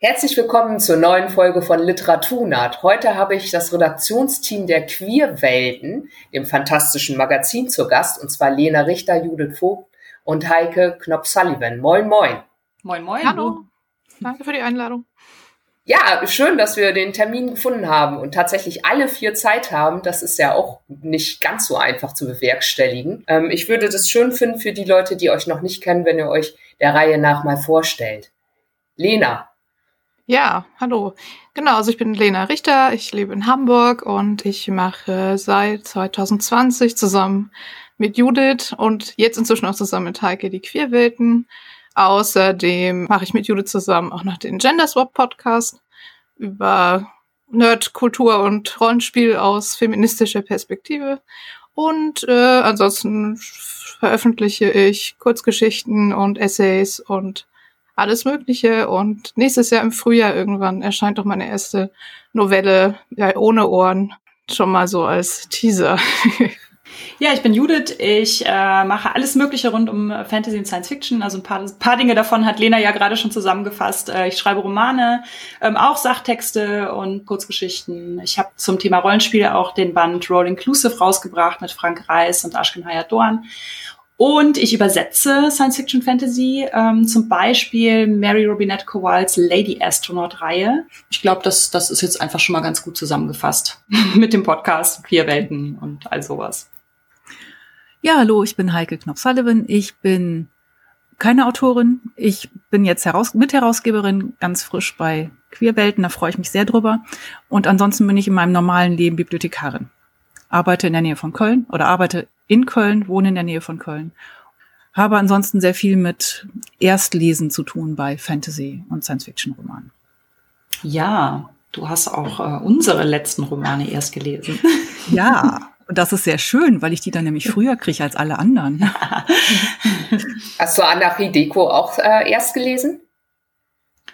Herzlich willkommen zur neuen Folge von Literaturnat. Heute habe ich das Redaktionsteam der Queerwelten, dem fantastischen Magazin, zur Gast, und zwar Lena Richter, Judith Vogt und Heike Knopf-Sullivan. Moin, moin. Moin, moin. Hallo. Danke für die Einladung. Ja, schön, dass wir den Termin gefunden haben und tatsächlich alle vier Zeit haben. Das ist ja auch nicht ganz so einfach zu bewerkstelligen. Ähm, ich würde das schön finden für die Leute, die euch noch nicht kennen, wenn ihr euch der Reihe nach mal vorstellt. Lena, ja, hallo. Genau, also ich bin Lena Richter, ich lebe in Hamburg und ich mache seit 2020 zusammen mit Judith und jetzt inzwischen auch zusammen mit Heike die Queerwelten. Außerdem mache ich mit Judith zusammen auch noch den Gender Swap Podcast über Nerdkultur und Rollenspiel aus feministischer Perspektive. Und äh, ansonsten veröffentliche ich Kurzgeschichten und Essays und alles Mögliche. Und nächstes Jahr im Frühjahr irgendwann erscheint doch meine erste Novelle, ja, ohne Ohren, schon mal so als Teaser. Ja, ich bin Judith. Ich äh, mache alles Mögliche rund um Fantasy und Science Fiction. Also ein paar, paar Dinge davon hat Lena ja gerade schon zusammengefasst. Äh, ich schreibe Romane, ähm, auch Sachtexte und Kurzgeschichten. Ich habe zum Thema Rollenspiele auch den Band Roll Inclusive rausgebracht mit Frank Reis und Ashken Hayat Dorn. Und ich übersetze Science Fiction Fantasy, ähm, zum Beispiel Mary Robinette Kowals Lady Astronaut Reihe. Ich glaube, das, das ist jetzt einfach schon mal ganz gut zusammengefasst mit dem Podcast Queerwelten und all sowas. Ja, hallo, ich bin Heike Knopf-Sullivan. Ich bin keine Autorin. Ich bin jetzt Heraus Mitherausgeberin, ganz frisch bei Queerwelten. Da freue ich mich sehr drüber. Und ansonsten bin ich in meinem normalen Leben Bibliothekarin. Arbeite in der Nähe von Köln oder arbeite in Köln, wohne in der Nähe von Köln. Habe ansonsten sehr viel mit Erstlesen zu tun bei Fantasy- und Science-Fiction-Romanen. Ja, du hast auch äh, unsere letzten Romane erst gelesen. Ja, und das ist sehr schön, weil ich die dann nämlich früher kriege als alle anderen. Hast du Anarchie Deko auch äh, erst gelesen?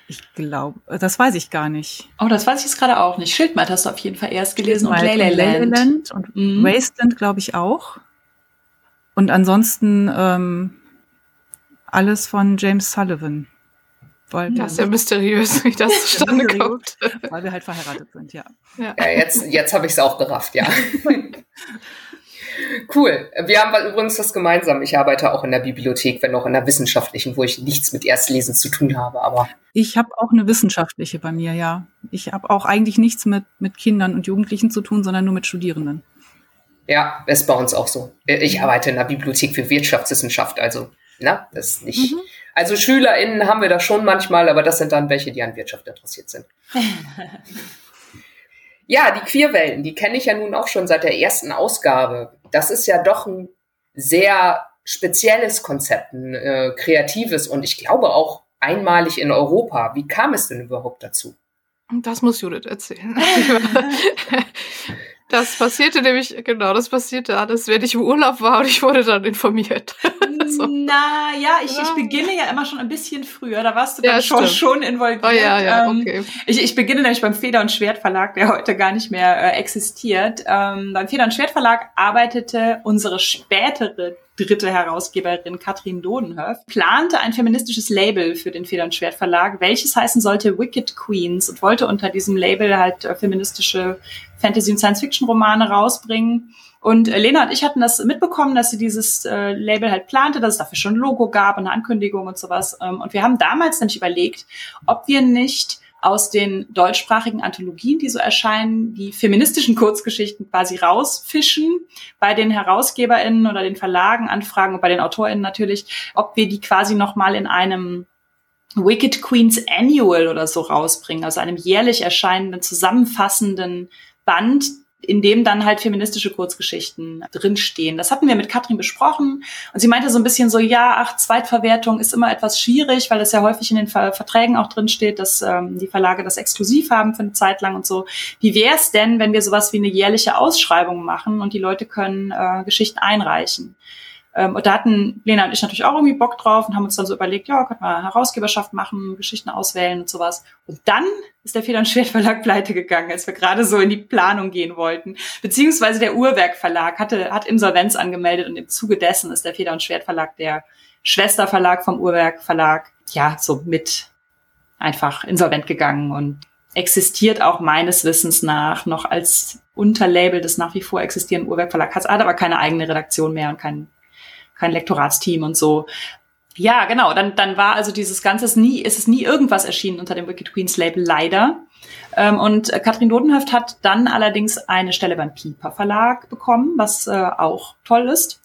Ich glaube, das weiß ich gar nicht. Oh, das weiß ich jetzt gerade auch nicht. Schildmaid hast du auf jeden Fall erst gelesen und Leyland. Und mhm. Wasteland, glaube ich, auch. Und ansonsten ähm, alles von James Sullivan. Weil das ist ja mysteriös, wie das zustande kommt. Weil wir halt verheiratet sind, ja. Ja, ja jetzt, jetzt habe ich es auch gerafft, ja. cool. Wir haben übrigens das gemeinsam. Ich arbeite auch in der Bibliothek, wenn auch in der wissenschaftlichen, wo ich nichts mit Erstlesen zu tun habe. Aber ich habe auch eine wissenschaftliche bei mir, ja. Ich habe auch eigentlich nichts mit, mit Kindern und Jugendlichen zu tun, sondern nur mit Studierenden. Ja, ist bei uns auch so. Ich arbeite in der Bibliothek für Wirtschaftswissenschaft, also, na, das ist nicht. Mhm. Also SchülerInnen haben wir da schon manchmal, aber das sind dann welche, die an Wirtschaft interessiert sind. ja, die Queerwelten, die kenne ich ja nun auch schon seit der ersten Ausgabe. Das ist ja doch ein sehr spezielles Konzept, ein äh, kreatives und ich glaube auch einmalig in Europa. Wie kam es denn überhaupt dazu? Das muss Judith erzählen. Das passierte nämlich, genau, das passierte alles, wenn ich im Urlaub war und ich wurde dann informiert. so. Na ja, ich, ich beginne ja immer schon ein bisschen früher. Da warst du dann ja, schon, schon involviert. Oh, ja, ja, ähm, okay. ich, ich beginne nämlich beim Feder- und Schwertverlag, der heute gar nicht mehr äh, existiert. Ähm, beim Feder- und Schwertverlag arbeitete unsere spätere dritte Herausgeberin Katrin Dodenhöf, plante ein feministisches Label für den Feder- und Schwertverlag, welches heißen sollte Wicked Queens und wollte unter diesem Label halt äh, feministische Fantasy- und Science-Fiction-Romane rausbringen. Und äh, Lena und ich hatten das mitbekommen, dass sie dieses äh, Label halt plante, dass es dafür schon ein Logo gab, eine Ankündigung und sowas. Ähm, und wir haben damals nämlich überlegt, ob wir nicht aus den deutschsprachigen Anthologien, die so erscheinen, die feministischen Kurzgeschichten quasi rausfischen, bei den HerausgeberInnen oder den Verlagen anfragen und bei den AutorInnen natürlich, ob wir die quasi nochmal in einem Wicked Queens Annual oder so rausbringen, also einem jährlich erscheinenden, zusammenfassenden Band, in dem dann halt feministische Kurzgeschichten drinstehen. Das hatten wir mit Katrin besprochen und sie meinte so ein bisschen so, ja, ach, Zweitverwertung ist immer etwas schwierig, weil es ja häufig in den Ver Verträgen auch drinsteht, dass ähm, die Verlage das exklusiv haben für eine Zeit lang und so. Wie wäre es denn, wenn wir sowas wie eine jährliche Ausschreibung machen und die Leute können äh, Geschichten einreichen? Ähm, und da hatten Lena und ich natürlich auch irgendwie Bock drauf und haben uns dann so überlegt, ja, könnten wir Herausgeberschaft machen, Geschichten auswählen und sowas. Und dann ist der Feder- und Schwertverlag pleite gegangen, als wir gerade so in die Planung gehen wollten. Beziehungsweise der Uhrwerk Verlag hatte, hat Insolvenz angemeldet und im Zuge dessen ist der Feder- und Schwertverlag der Schwesterverlag vom Uhrwerk Verlag, ja, so mit einfach insolvent gegangen und existiert auch meines Wissens nach noch als Unterlabel des nach wie vor existierenden Uhrwerk hat aber keine eigene Redaktion mehr und kein, kein Lektoratsteam und so. Ja, genau. Dann, dann war also dieses Ganze ist nie, ist es nie irgendwas erschienen unter dem Wicked Queens Label, leider. Ähm, und äh, Katrin Dodenhöft hat dann allerdings eine Stelle beim Piper Verlag bekommen, was äh, auch toll ist.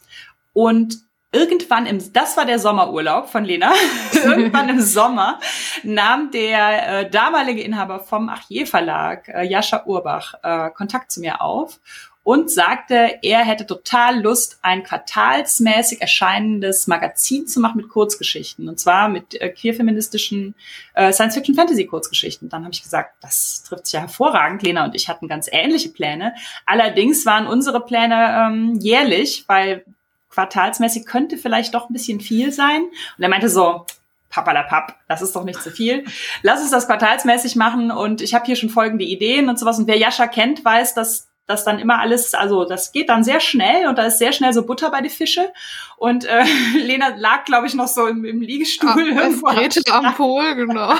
Und irgendwann im, das war der Sommerurlaub von Lena, irgendwann im Sommer nahm der äh, damalige Inhaber vom Achier Verlag, äh, Jascha Urbach, äh, Kontakt zu mir auf und sagte, er hätte total Lust, ein quartalsmäßig erscheinendes Magazin zu machen mit Kurzgeschichten. Und zwar mit äh, queerfeministischen äh, Science-Fiction-Fantasy-Kurzgeschichten. Dann habe ich gesagt, das trifft sich ja hervorragend. Lena und ich hatten ganz ähnliche Pläne. Allerdings waren unsere Pläne ähm, jährlich, weil quartalsmäßig könnte vielleicht doch ein bisschen viel sein. Und er meinte so, Papp, das ist doch nicht zu viel. Lass uns das quartalsmäßig machen und ich habe hier schon folgende Ideen und sowas. Und wer Jascha kennt, weiß, dass das dann immer alles, also das geht dann sehr schnell und da ist sehr schnell so Butter bei die Fische. Und äh, Lena lag, glaube ich, noch so im, im Liegestuhl. Ah, irgendwo am Pol, genau.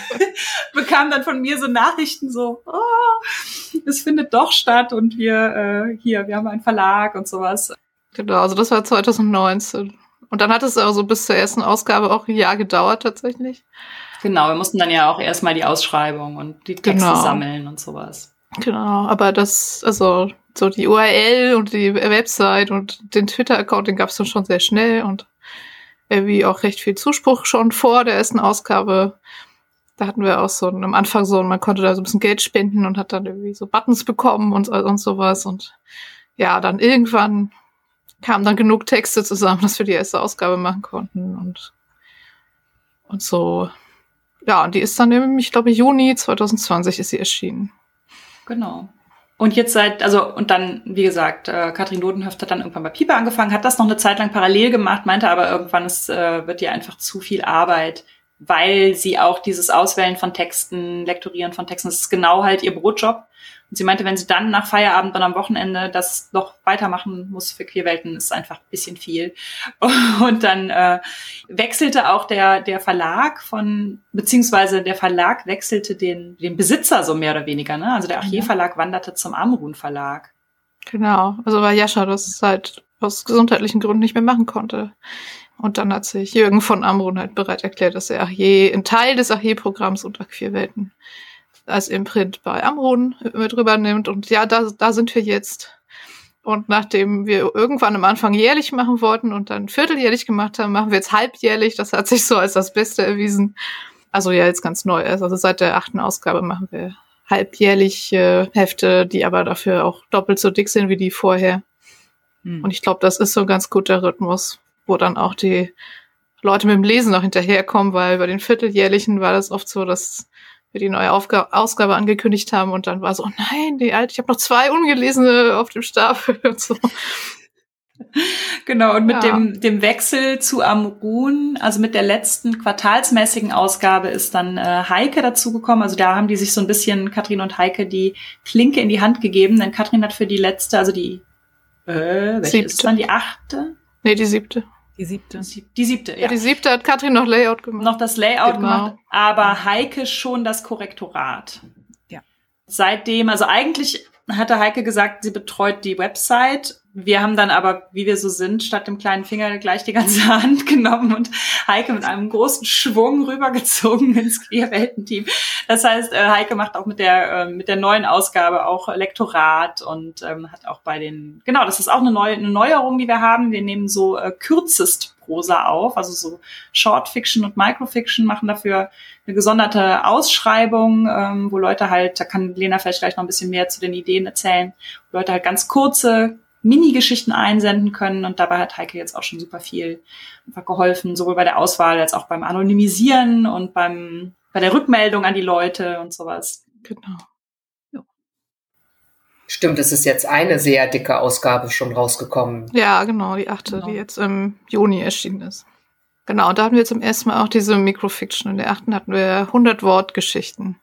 Bekam dann von mir so Nachrichten so, oh, es findet doch statt und wir äh, hier, wir haben einen Verlag und sowas. Genau, also das war 2019. Und dann hat es also bis zur ersten Ausgabe auch ein Jahr gedauert tatsächlich. Genau, wir mussten dann ja auch erstmal die Ausschreibung und die Texte genau. sammeln und sowas. Genau, aber das, also so die URL und die Website und den Twitter-Account, den gab es dann schon sehr schnell und irgendwie auch recht viel Zuspruch schon vor der ersten Ausgabe. Da hatten wir auch so am Anfang so, man konnte da so ein bisschen Geld spenden und hat dann irgendwie so Buttons bekommen und, und sowas. Und ja, dann irgendwann kamen dann genug Texte zusammen, dass wir die erste Ausgabe machen konnten und, und so. Ja, und die ist dann im, ich glaube, Juni 2020 ist sie erschienen. Genau. Und jetzt seit, also, und dann, wie gesagt, äh, Katrin Dodenhöft hat dann irgendwann bei Pieper angefangen, hat das noch eine Zeit lang parallel gemacht, meinte aber irgendwann, es äh, wird ihr einfach zu viel Arbeit, weil sie auch dieses Auswählen von Texten, Lektorieren von Texten, das ist genau halt ihr Brotjob. Und sie meinte, wenn sie dann nach Feierabend und am Wochenende das noch weitermachen muss für Queerwelten, ist einfach ein bisschen viel. Und dann äh, wechselte auch der, der Verlag von, beziehungsweise der Verlag wechselte den, den Besitzer so mehr oder weniger. Ne? Also der Achier Verlag wanderte zum Amrun Verlag. Genau, also weil Jascha das halt aus gesundheitlichen Gründen nicht mehr machen konnte. Und dann hat sich Jürgen von Amrun halt bereit erklärt, dass er Achier, ein Teil des Achier-Programms unter Queerwelten als Imprint bei Amron mit rübernimmt. Und ja, da, da sind wir jetzt. Und nachdem wir irgendwann am Anfang jährlich machen wollten und dann vierteljährlich gemacht haben, machen wir jetzt halbjährlich. Das hat sich so als das Beste erwiesen. Also ja, jetzt ganz neu. Also seit der achten Ausgabe machen wir halbjährlich äh, Hefte, die aber dafür auch doppelt so dick sind wie die vorher. Hm. Und ich glaube, das ist so ein ganz guter Rhythmus, wo dann auch die Leute mit dem Lesen noch hinterherkommen, weil bei den vierteljährlichen war das oft so, dass wir die neue Aufga Ausgabe angekündigt haben und dann war so, oh nein, die alte, ich habe noch zwei ungelesene auf dem Stapel und so. Genau, und mit ja. dem, dem Wechsel zu Amrun, also mit der letzten quartalsmäßigen Ausgabe ist dann äh, Heike dazugekommen. Also da haben die sich so ein bisschen, Katrin und Heike, die Klinke in die Hand gegeben, denn Katrin hat für die letzte, also die, äh, welche siebte. ist dann die achte? Nee, die siebte. Die siebte. Die siebte, ja. ja. Die siebte hat Katrin noch Layout gemacht. Noch das Layout genau. gemacht, aber Heike schon das Korrektorat. Ja. Seitdem, also eigentlich hatte Heike gesagt, sie betreut die Website wir haben dann aber, wie wir so sind, statt dem kleinen Finger gleich die ganze Hand genommen und Heike mit einem großen Schwung rübergezogen ins Queerwelten-Team. Das heißt, äh, Heike macht auch mit der, äh, mit der neuen Ausgabe auch Lektorat und ähm, hat auch bei den, genau, das ist auch eine, neue, eine Neuerung, die wir haben. Wir nehmen so äh, kürzest Prosa auf, also so Short Fiction und Microfiction, machen dafür eine gesonderte Ausschreibung, ähm, wo Leute halt, da kann Lena vielleicht gleich noch ein bisschen mehr zu den Ideen erzählen, wo Leute halt ganz kurze Mini-Geschichten einsenden können. Und dabei hat Heike jetzt auch schon super viel geholfen, sowohl bei der Auswahl als auch beim Anonymisieren und beim, bei der Rückmeldung an die Leute und sowas. Genau. Stimmt, es ist jetzt eine sehr dicke Ausgabe schon rausgekommen. Ja, genau, die achte, genau. die jetzt im Juni erschienen ist. Genau, und da hatten wir zum ersten Mal auch diese Microfiction. In der achten hatten wir 100 Wortgeschichten.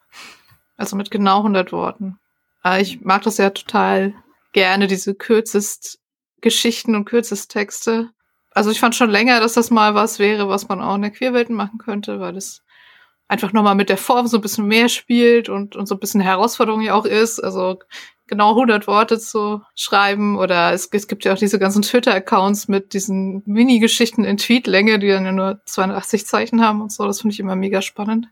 Also mit genau 100 Worten. Aber ich mag das ja total gerne diese kürzest Geschichten und kürzest Texte. Also ich fand schon länger, dass das mal was wäre, was man auch in der Queerwelt machen könnte, weil es einfach nochmal mit der Form so ein bisschen mehr spielt und, und so ein bisschen Herausforderung ja auch ist. Also genau 100 Worte zu schreiben oder es, es gibt ja auch diese ganzen Twitter-Accounts mit diesen Mini-Geschichten in Tweetlänge, die dann ja nur 280 Zeichen haben und so. Das finde ich immer mega spannend.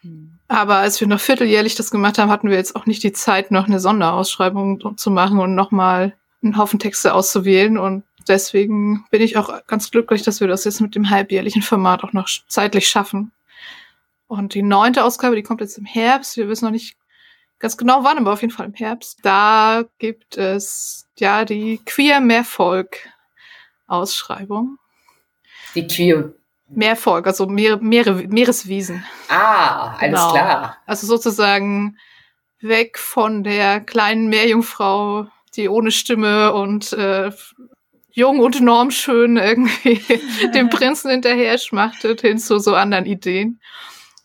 Hm. Aber als wir noch vierteljährlich das gemacht haben, hatten wir jetzt auch nicht die Zeit, noch eine Sonderausschreibung zu machen und nochmal einen Haufen Texte auszuwählen. Und deswegen bin ich auch ganz glücklich, dass wir das jetzt mit dem halbjährlichen Format auch noch zeitlich schaffen. Und die neunte Ausgabe, die kommt jetzt im Herbst. Wir wissen noch nicht ganz genau wann, aber auf jeden Fall im Herbst. Da gibt es ja die Queer Mehrvolk Ausschreibung. Die Queer Mehrvolk, also Meere, Meere, Meereswiesen. Ah, alles genau. klar. Also sozusagen weg von der kleinen Meerjungfrau, die ohne Stimme und äh, jung und normschön irgendwie dem Prinzen hinterher schmachtet, hin zu so anderen Ideen.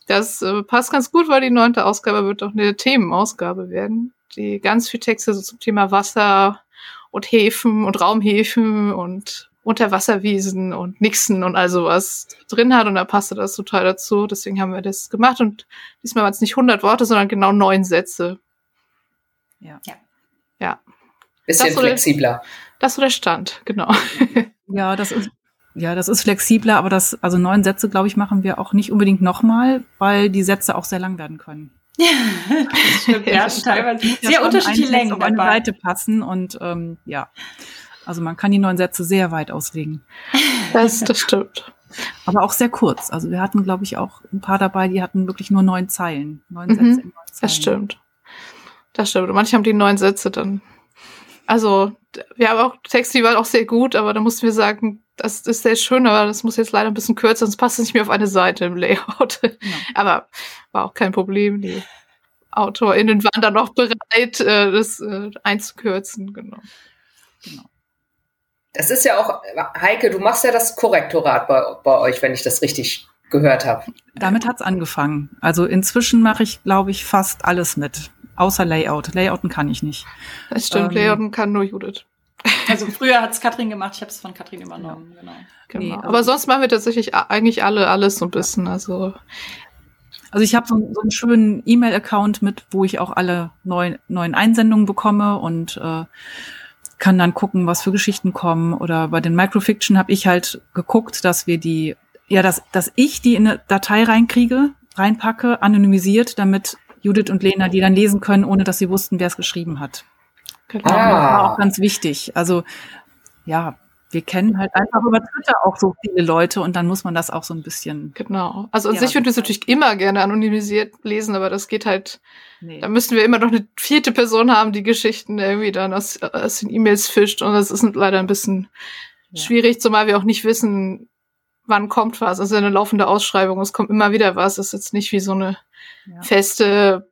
Das äh, passt ganz gut, weil die neunte Ausgabe wird auch eine Themenausgabe werden, die ganz viel Texte so zum Thema Wasser und Häfen und Raumhäfen und Unterwasserwiesen und Nixen und all sowas drin hat und da passte das total dazu. Deswegen haben wir das gemacht und diesmal waren es nicht 100 Worte, sondern genau neun Sätze. Ja. Ja. ja. Bisschen das flexibler. Der, das ist so der Stand, genau. Ja, das ist, ja, das ist flexibler, aber das, also neun Sätze, glaube ich, machen wir auch nicht unbedingt nochmal, weil die Sätze auch sehr lang werden können. Ja, das stimmt. ja, teilweise sehr unterschiedliche Längen auf eine Seite passen und ähm, ja, also man kann die neun Sätze sehr weit auslegen. Das, das stimmt. Aber auch sehr kurz. Also wir hatten, glaube ich, auch ein paar dabei, die hatten wirklich nur neun Zeilen. Neun mhm, Sätze in neun Zeilen. Das stimmt. Das stimmt. Und manche haben die neun Sätze dann. Also, wir haben auch Texte, die waren auch sehr gut, aber da mussten wir sagen, das ist sehr schön, aber das muss jetzt leider ein bisschen kürzer, sonst passt es nicht mehr auf eine Seite im Layout. Ja. Aber war auch kein Problem. Die AutorInnen waren dann noch bereit, äh, das äh, einzukürzen, genau. Genau. Das ist ja auch, Heike, du machst ja das Korrektorat bei, bei euch, wenn ich das richtig gehört habe. Damit hat's angefangen. Also inzwischen mache ich, glaube ich, fast alles mit. Außer Layout. Layouten kann ich nicht. Das stimmt, ähm, Layouten kann nur Judith. Also früher hat's Katrin gemacht, ich habe es von Katrin übernommen, genau. genau. Nee, aber sonst machen wir tatsächlich eigentlich alle alles so ein bisschen. Also also ich habe so, so, einen schönen E-Mail-Account mit, wo ich auch alle neuen, neuen Einsendungen bekomme und äh, kann dann gucken, was für Geschichten kommen. Oder bei den Microfiction habe ich halt geguckt, dass wir die, ja, dass, dass ich die in eine Datei reinkriege, reinpacke, anonymisiert, damit Judith und Lena die dann lesen können, ohne dass sie wussten, wer es geschrieben hat. Genau. Ah. Das war auch ganz wichtig. Also ja, wir kennen halt einfach über Twitter auch so viele Leute und dann muss man das auch so ein bisschen. Genau. Also an ja, sich würde ich es natürlich immer gerne anonymisiert lesen, aber das geht halt. Nee. Da müssten wir immer noch eine vierte Person haben, die Geschichten irgendwie dann aus, aus den E-Mails fischt und das ist leider ein bisschen ja. schwierig, zumal wir auch nicht wissen, wann kommt was. Also eine laufende Ausschreibung, es kommt immer wieder was. Das ist jetzt nicht wie so eine ja. feste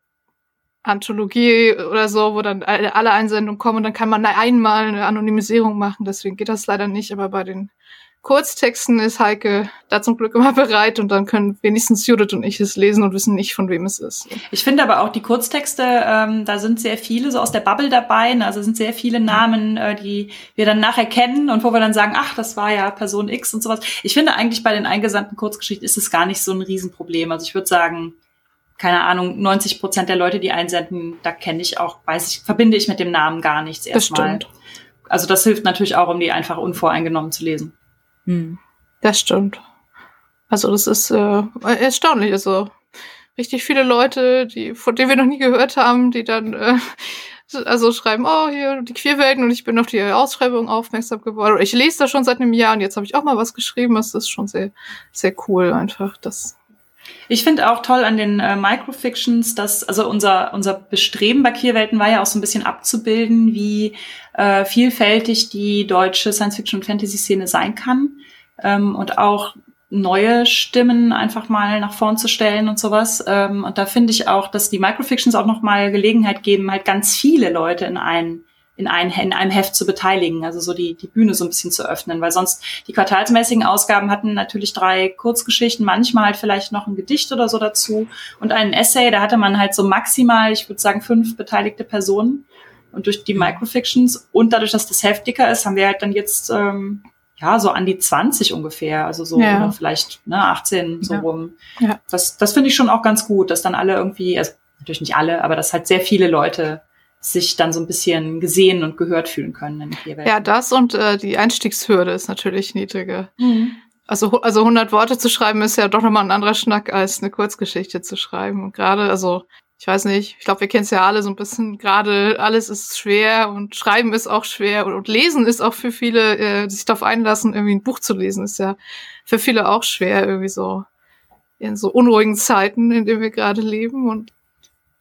Anthologie oder so, wo dann alle Einsendungen kommen und dann kann man einmal eine Anonymisierung machen. Deswegen geht das leider nicht. Aber bei den Kurztexten ist Heike da zum Glück immer bereit und dann können wenigstens Judith und ich es lesen und wissen nicht, von wem es ist. Ich finde aber auch die Kurztexte, ähm, da sind sehr viele so aus der Bubble dabei. Also sind sehr viele Namen, äh, die wir dann nachher kennen und wo wir dann sagen, ach, das war ja Person X und sowas. Ich finde eigentlich bei den eingesandten Kurzgeschichten ist es gar nicht so ein Riesenproblem. Also ich würde sagen, keine Ahnung, 90 Prozent der Leute, die einsenden, da kenne ich auch, weiß ich, verbinde ich mit dem Namen gar nichts erstmal. Also das hilft natürlich auch, um die einfach unvoreingenommen zu lesen. Hm. Das stimmt. Also das ist äh, erstaunlich. Also richtig viele Leute, die von denen wir noch nie gehört haben, die dann äh, also schreiben, oh hier die Queerwelten und ich bin auf die Ausschreibung aufmerksam geworden. Ich lese das schon seit einem Jahr und jetzt habe ich auch mal was geschrieben. Das ist schon sehr sehr cool einfach. Das ich finde auch toll an den äh, Microfictions, dass also unser unser Bestreben bei Queerwelten war ja auch so ein bisschen abzubilden, wie äh, vielfältig die deutsche Science-Fiction und Fantasy-Szene sein kann ähm, und auch neue Stimmen einfach mal nach vorn zu stellen und sowas. Ähm, und da finde ich auch, dass die Microfictions auch noch mal Gelegenheit geben, halt ganz viele Leute in einen in, ein, in einem Heft zu beteiligen, also so die, die Bühne so ein bisschen zu öffnen, weil sonst die quartalsmäßigen Ausgaben hatten natürlich drei Kurzgeschichten, manchmal halt vielleicht noch ein Gedicht oder so dazu und einen Essay, da hatte man halt so maximal, ich würde sagen, fünf beteiligte Personen und durch die Microfictions und dadurch, dass das Heft dicker ist, haben wir halt dann jetzt ähm, ja, so an die 20 ungefähr, also so Ja. oder vielleicht ne, 18 so Ja. rum. Ja. Das, das finde ich schon auch ganz gut, dass dann alle irgendwie, also natürlich nicht alle, aber dass halt sehr viele Leute sich dann so ein bisschen gesehen und gehört fühlen können. Ja, das und äh, die Einstiegshürde ist natürlich niedriger. Mhm. Also, also 100 Worte zu schreiben ist ja doch nochmal ein anderer Schnack als eine Kurzgeschichte zu schreiben. Und gerade, also, ich weiß nicht, ich glaube, wir kennen es ja alle so ein bisschen, gerade alles ist schwer und Schreiben ist auch schwer und, und Lesen ist auch für viele, äh, die sich darauf einlassen, irgendwie ein Buch zu lesen, ist ja für viele auch schwer, irgendwie so in so unruhigen Zeiten, in denen wir gerade leben. Und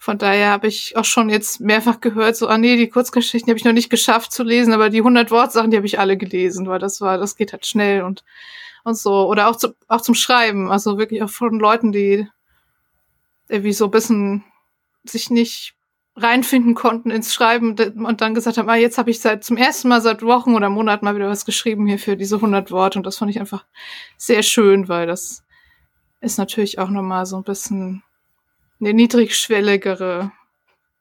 von daher habe ich auch schon jetzt mehrfach gehört, so, ah nee, die Kurzgeschichten habe ich noch nicht geschafft zu lesen, aber die 100 Wortsachen, die habe ich alle gelesen, weil das war, das geht halt schnell und und so. Oder auch, zu, auch zum Schreiben. Also wirklich auch von Leuten, die irgendwie so ein bisschen sich nicht reinfinden konnten ins Schreiben und dann gesagt haben, ah, jetzt habe ich seit zum ersten Mal seit Wochen oder Monaten mal wieder was geschrieben hier für diese 100 Worte und das fand ich einfach sehr schön, weil das ist natürlich auch nochmal so ein bisschen eine niedrigschwelligere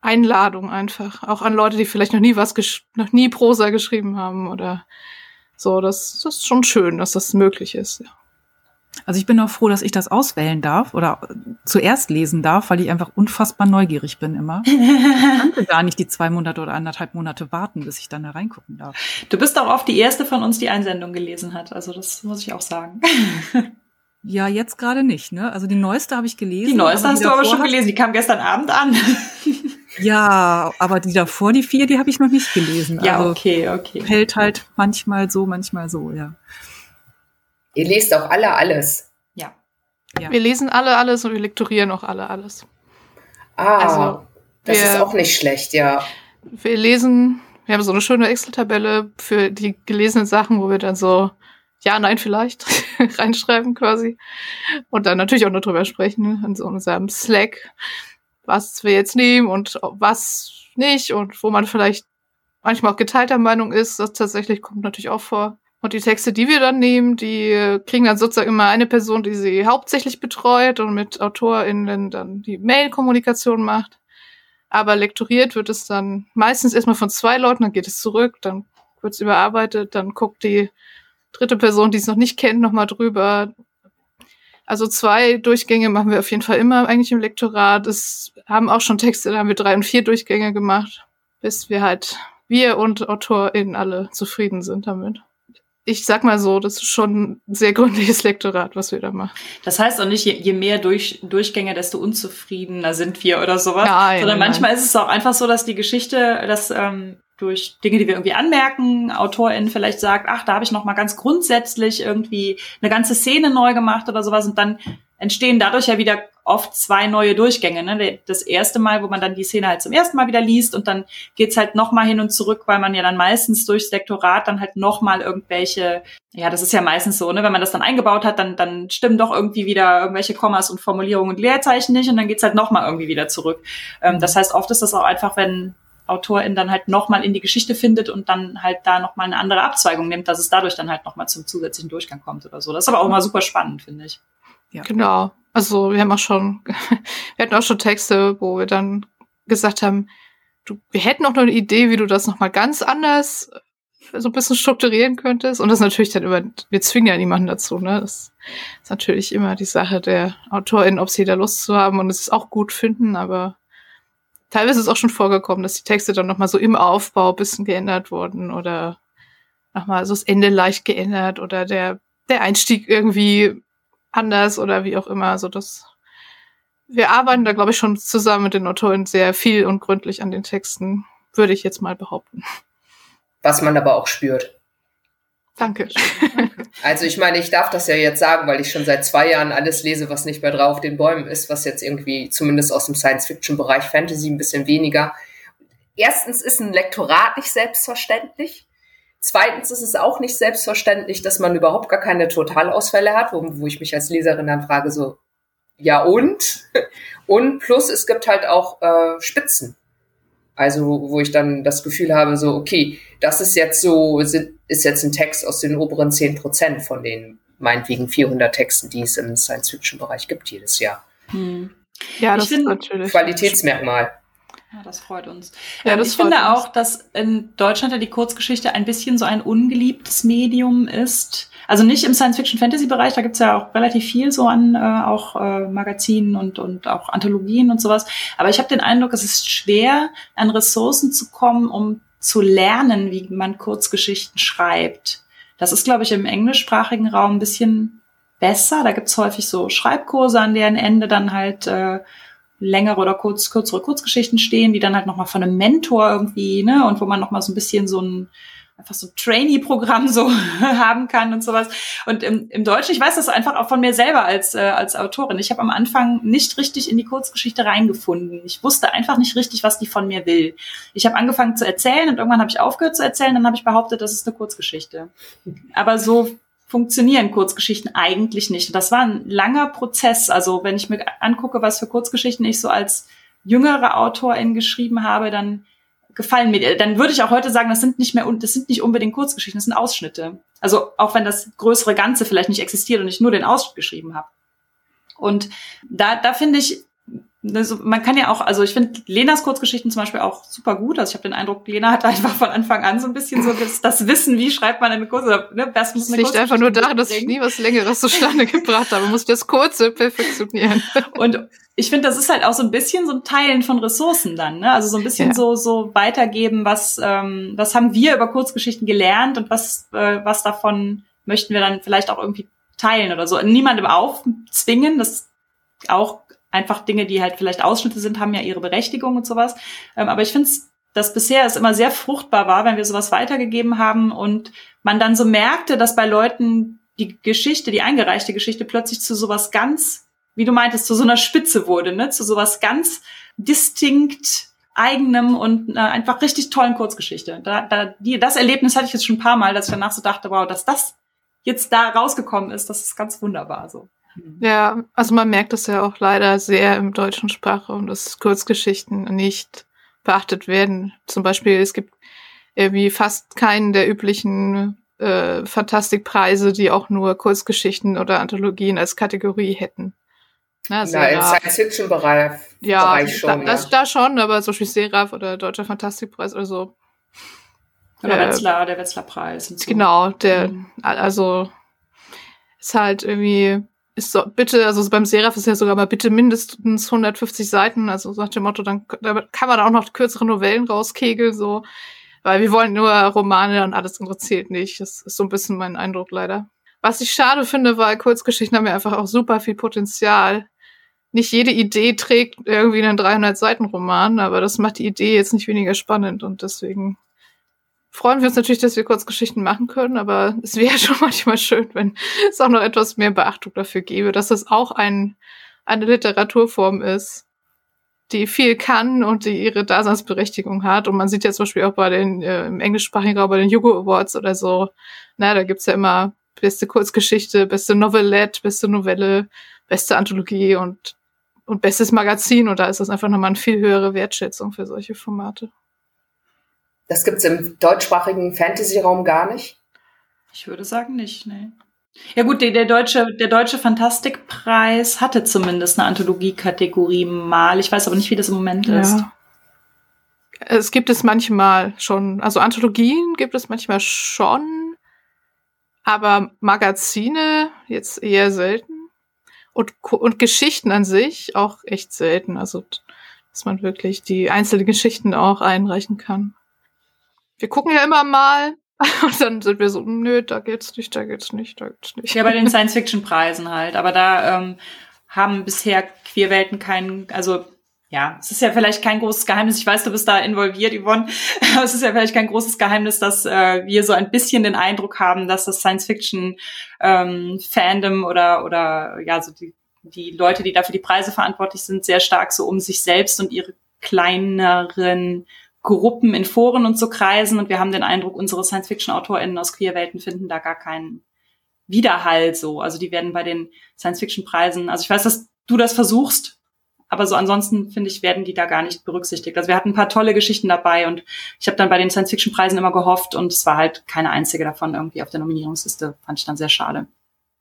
Einladung einfach, auch an Leute, die vielleicht noch nie was, gesch noch nie Prosa geschrieben haben oder so, das, das ist schon schön, dass das möglich ist. Ja. Also ich bin auch froh, dass ich das auswählen darf oder zuerst lesen darf, weil ich einfach unfassbar neugierig bin immer. Ich kann gar nicht die zwei Monate oder anderthalb Monate warten, bis ich dann da reingucken darf. Du bist auch oft die erste von uns, die Einsendung gelesen hat. Also das muss ich auch sagen. Ja, jetzt gerade nicht, ne? Also die neueste habe ich gelesen. Die neueste hast du aber schon gelesen. Die kam gestern Abend an. Ja, aber die davor, die vier, die habe ich noch nicht gelesen. ja, also okay, okay. hält halt manchmal so, manchmal so, ja. Ihr lest auch alle alles. Ja. Wir lesen alle alles und wir lektorieren auch alle alles. Ah, Also, das wir- ist auch nicht schlecht, ja. Wir lesen, wir haben so eine schöne Excel-Tabelle für die gelesenen Sachen, wo wir dann so ja, nein, vielleicht reinschreiben quasi. Und dann natürlich auch nur drüber sprechen, ne, in so unserem Slack, was wir jetzt nehmen und was nicht und wo man vielleicht manchmal auch geteilter Meinung ist. Das tatsächlich kommt natürlich auch vor. Und die Texte, die wir dann nehmen, die kriegen dann sozusagen immer eine Person, die sie hauptsächlich betreut und mit AutorInnen dann die Mail-Kommunikation macht. Aber lektoriert wird es dann meistens erstmal von zwei Leuten, dann geht es zurück, dann wird es überarbeitet, dann guckt die dritte Person, die es noch nicht kennt, nochmal drüber. Also zwei Durchgänge machen wir auf jeden Fall immer eigentlich im Lektorat. Es haben auch schon Texte, da haben wir drei und vier Durchgänge gemacht, bis wir halt, wir und AutorInnen alle zufrieden sind damit. Ich sag mal so, das ist schon ein sehr gründliches Lektorat, was wir da machen. Das heißt auch nicht, je, je mehr Durch, Durchgänge, desto unzufriedener sind wir oder sowas. Nein, Sondern nein. manchmal ist es auch einfach so, dass die Geschichte, dass ähm, durch Dinge, die wir irgendwie anmerken, AutorInnen vielleicht sagt, ach, da habe ich noch mal ganz grundsätzlich irgendwie eine ganze Szene neu gemacht oder sowas und dann entstehen dadurch ja wieder oft zwei neue Durchgänge. Ne? Das erste Mal, wo man dann die Szene halt zum ersten Mal wieder liest und dann geht's halt noch mal hin und zurück, weil man ja dann meistens durchs Lektorat dann halt noch mal irgendwelche, ja, das ist ja meistens so, ne? wenn man das dann eingebaut hat, dann, dann stimmen doch irgendwie wieder irgendwelche Kommas und Formulierungen und Leerzeichen nicht und dann geht's halt noch mal irgendwie wieder zurück. Ähm, das heißt, oft ist das auch einfach, wenn Autorin dann halt nochmal in die Geschichte findet und dann halt da nochmal eine andere Abzweigung nimmt, dass es dadurch dann halt nochmal zum zusätzlichen Durchgang kommt oder so. Das ist aber auch immer super spannend, finde ich. Ja. Genau. Also wir haben auch schon, wir hatten auch schon Texte, wo wir dann gesagt haben, du, wir hätten auch noch eine Idee, wie du das nochmal ganz anders äh, so ein bisschen strukturieren könntest. Und das ist natürlich dann immer, wir zwingen ja niemanden dazu, ne? Das ist natürlich immer die Sache der Autorin, ob sie da Lust zu haben und es auch gut finden, aber teilweise ist es auch schon vorgekommen, dass die Texte dann nochmal so im Aufbau bisschen geändert wurden oder nochmal so das Ende leicht geändert oder der, der Einstieg irgendwie anders oder wie auch immer. So dass wir arbeiten da, glaube ich, schon zusammen mit den Autoren sehr viel und gründlich an den Texten, würde ich jetzt mal behaupten. Was man aber auch spürt. Danke. Also ich meine, ich darf das ja jetzt sagen, weil ich schon seit zwei Jahren alles lese, was nicht mehr drauf den Bäumen ist, was jetzt irgendwie zumindest aus dem Science-Fiction-Bereich Fantasy ein bisschen weniger. Erstens ist ein Lektorat nicht selbstverständlich. Zweitens ist es auch nicht selbstverständlich, dass man überhaupt gar keine Totalausfälle hat, wo, wo ich mich als Leserin dann frage, so, ja und? Und plus es gibt halt auch äh, Spitzen. Also wo, wo ich dann das Gefühl habe, so, okay, das ist jetzt so, ist jetzt ein Text aus den oberen 10 Prozent von den meinetwegen 400 Texten, die es im Science-Fiction-Bereich gibt jedes Jahr. Hm. Ja, Ich das ist natürlich. Qualitätsmerkmal. Ja, das freut uns. Ja, das ich finde uns. auch, dass in Deutschland ja die Kurzgeschichte ein bisschen so ein ungeliebtes Medium ist. Also nicht im Science-Fiction-Fantasy-Bereich, da gibt's ja auch relativ viel so an äh, auch äh, Magazinen und, und auch Anthologien und sowas. Aber ich habe den Eindruck, es ist schwer, an Ressourcen zu kommen, um zu lernen, wie man Kurzgeschichten schreibt. Das ist, glaube ich, im englischsprachigen Raum ein bisschen besser. Da gibt's häufig so Schreibkurse, an deren Ende dann halt äh, längere oder kurz, kürzere Kurzgeschichten stehen, die dann halt nochmal von einem Mentor irgendwie, ne, und wo man nochmal so ein bisschen so ein, einfach so ein Trainee-Programm so haben kann und sowas. Und im, im Deutschen, ich weiß das einfach auch von mir selber als, äh, als Autorin. Ich habe am Anfang nicht richtig in die Kurzgeschichte reingefunden. Ich wusste einfach nicht richtig, was die von mir will. Ich habe angefangen zu erzählen und irgendwann habe ich aufgehört zu erzählen, dann habe ich behauptet, das ist eine Kurzgeschichte. Aber so funktionieren Kurzgeschichten eigentlich nicht. Das war ein langer Prozess. Also wenn ich mir angucke, was für Kurzgeschichten ich so als jüngere Autorin geschrieben habe, dann gefallen mir, dann würde ich auch heute sagen, das sind nicht mehr, das sind nicht unbedingt Kurzgeschichten, das sind Ausschnitte. Also auch wenn das größere Ganze vielleicht nicht existiert und ich nur den Ausschnitt geschrieben habe. Und da, da finde ich, also man kann ja auch, also ich finde Lenas Kurzgeschichten zum Beispiel auch super gut. Also ich habe den Eindruck, Lena hat einfach von Anfang an so ein bisschen so das, das Wissen, wie schreibt man eine Kurse. Ne, das muss liegt einfach nur daran, dass ich nie was Längeres zustande gebracht habe. Man muss das Kurze perfektionieren. Und ich finde, das ist halt auch so ein bisschen so ein Teilen von Ressourcen dann. Ne? Also so ein bisschen ja. so so weitergeben, was ähm, was haben wir über Kurzgeschichten gelernt und was äh, was davon möchten wir dann vielleicht auch irgendwie teilen oder so. Niemandem aufzwingen, das auch einfach Dinge, die halt vielleicht Ausschnitte sind, haben ja ihre Berechtigung und sowas. Ähm, aber ich finde es, dass bisher es immer sehr fruchtbar war, wenn wir sowas weitergegeben haben und man dann so merkte, dass bei Leuten die Geschichte, die eingereichte Geschichte plötzlich zu sowas ganz, wie du meintest, zu so einer Spitze wurde, ne? zu sowas ganz distinkt eigenem und äh, einfach richtig tollen Kurzgeschichte. Da, da, die, das Erlebnis hatte ich jetzt schon ein paar Mal, dass ich danach so dachte, wow, dass das jetzt da rausgekommen ist, das ist ganz wunderbar so. Ja, also man merkt es ja auch leider sehr im deutschen Sprachraum, dass Kurzgeschichten nicht beachtet werden. Zum Beispiel, es gibt irgendwie fast keinen der üblichen äh, Fantastikpreise, die auch nur Kurzgeschichten oder Anthologien als Kategorie hätten. Na, Na im Science-Fiction-Bereich ja, schon. Da, ja. Das, da schon, aber zum Beispiel Seraph oder Deutscher Fantastikpreis oder so. Oder äh, Wetzlar, der Wetzlar-Preis. So. Genau, der, mhm. also ist halt irgendwie ist so, bitte, also beim Seraph ist ja sogar mal bitte mindestens 150 Seiten, also nach dem Motto, dann kann man da auch noch kürzere Novellen rauskegeln, so. Weil wir wollen nur Romane und alles andere zählt nicht. Das ist so ein bisschen mein Eindruck leider. Was ich schade finde, weil Kurzgeschichten haben ja einfach auch super viel Potenzial. Nicht jede Idee trägt irgendwie einen 300 Seiten Roman, aber das macht die Idee jetzt nicht weniger spannend und deswegen freuen wir uns natürlich, dass wir Kurzgeschichten machen können, aber es wäre schon manchmal schön, wenn es auch noch etwas mehr Beachtung dafür gäbe, dass es auch ein, eine Literaturform ist, die viel kann und die ihre Daseinsberechtigung hat. Und man sieht ja zum Beispiel auch bei den, äh, im englischsprachigen Raum bei den Hugo Awards oder so, na, da gibt's ja immer beste Kurzgeschichte, beste Novelette, beste Novelle, beste Anthologie und, und bestes Magazin. Und da ist das einfach nochmal eine viel höhere Wertschätzung für solche Formate. Das gibt's im deutschsprachigen Fantasy-Raum gar nicht? Ich würde sagen nicht, nee. Ja gut, der, der deutsche, der deutsche Fantastikpreis hatte zumindest eine Anthologie-Kategorie mal. Ich weiß aber nicht, wie das im Moment ja. ist. Es gibt es manchmal schon, also Anthologien gibt es manchmal schon, aber Magazine jetzt eher selten. Und, und Geschichten an sich auch echt selten. Also, dass man wirklich die einzelnen Geschichten auch einreichen kann wir gucken ja immer mal und dann sind wir so, nö, da geht's nicht, da geht's nicht, da geht's nicht. Ja, bei den Science-Fiction-Preisen halt. Aber da ähm, haben bisher Queerwelten keinen, also ja, es ist ja vielleicht kein großes Geheimnis. Ich weiß, du bist da involviert, Yvonne. Aber es ist ja vielleicht kein großes Geheimnis, dass äh, wir so ein bisschen den Eindruck haben, dass das Science-Fiction-Fandom ähm, oder, oder ja, so die, die Leute, die dafür die Preise verantwortlich sind, sehr stark so um sich selbst und ihre kleineren Gruppen in Foren und so kreisen und wir haben den Eindruck, unsere Science-Fiction-AutorInnen aus Queerwelten finden da gar keinen Widerhall so. Also die werden bei den Science-Fiction-Preisen, also ich weiß, dass du das versuchst, aber so ansonsten finde ich, werden die da gar nicht berücksichtigt. Also wir hatten ein paar tolle Geschichten dabei und ich habe dann bei den Science-Fiction-Preisen immer gehofft und es war halt keine einzige davon irgendwie auf der Nominierungsliste. Fand ich dann sehr schade.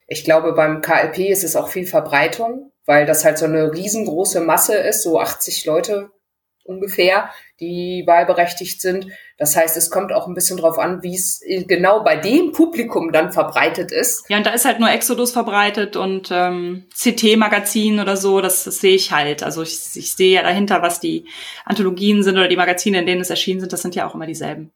Ich glaube, beim KLP ist es auch viel Verbreitung, weil das halt so eine riesengroße Masse ist, so 80 Leute ungefähr, die wahlberechtigt sind. Das heißt, es kommt auch ein bisschen drauf an, wie es genau bei dem Publikum dann verbreitet ist. Ja, und da ist halt nur Exodus verbreitet und ähm, CT-Magazin oder so, das, das sehe ich halt. Also ich, ich sehe ja dahinter, was die Anthologien sind oder die Magazine, in denen es erschienen sind, das sind ja auch immer dieselben.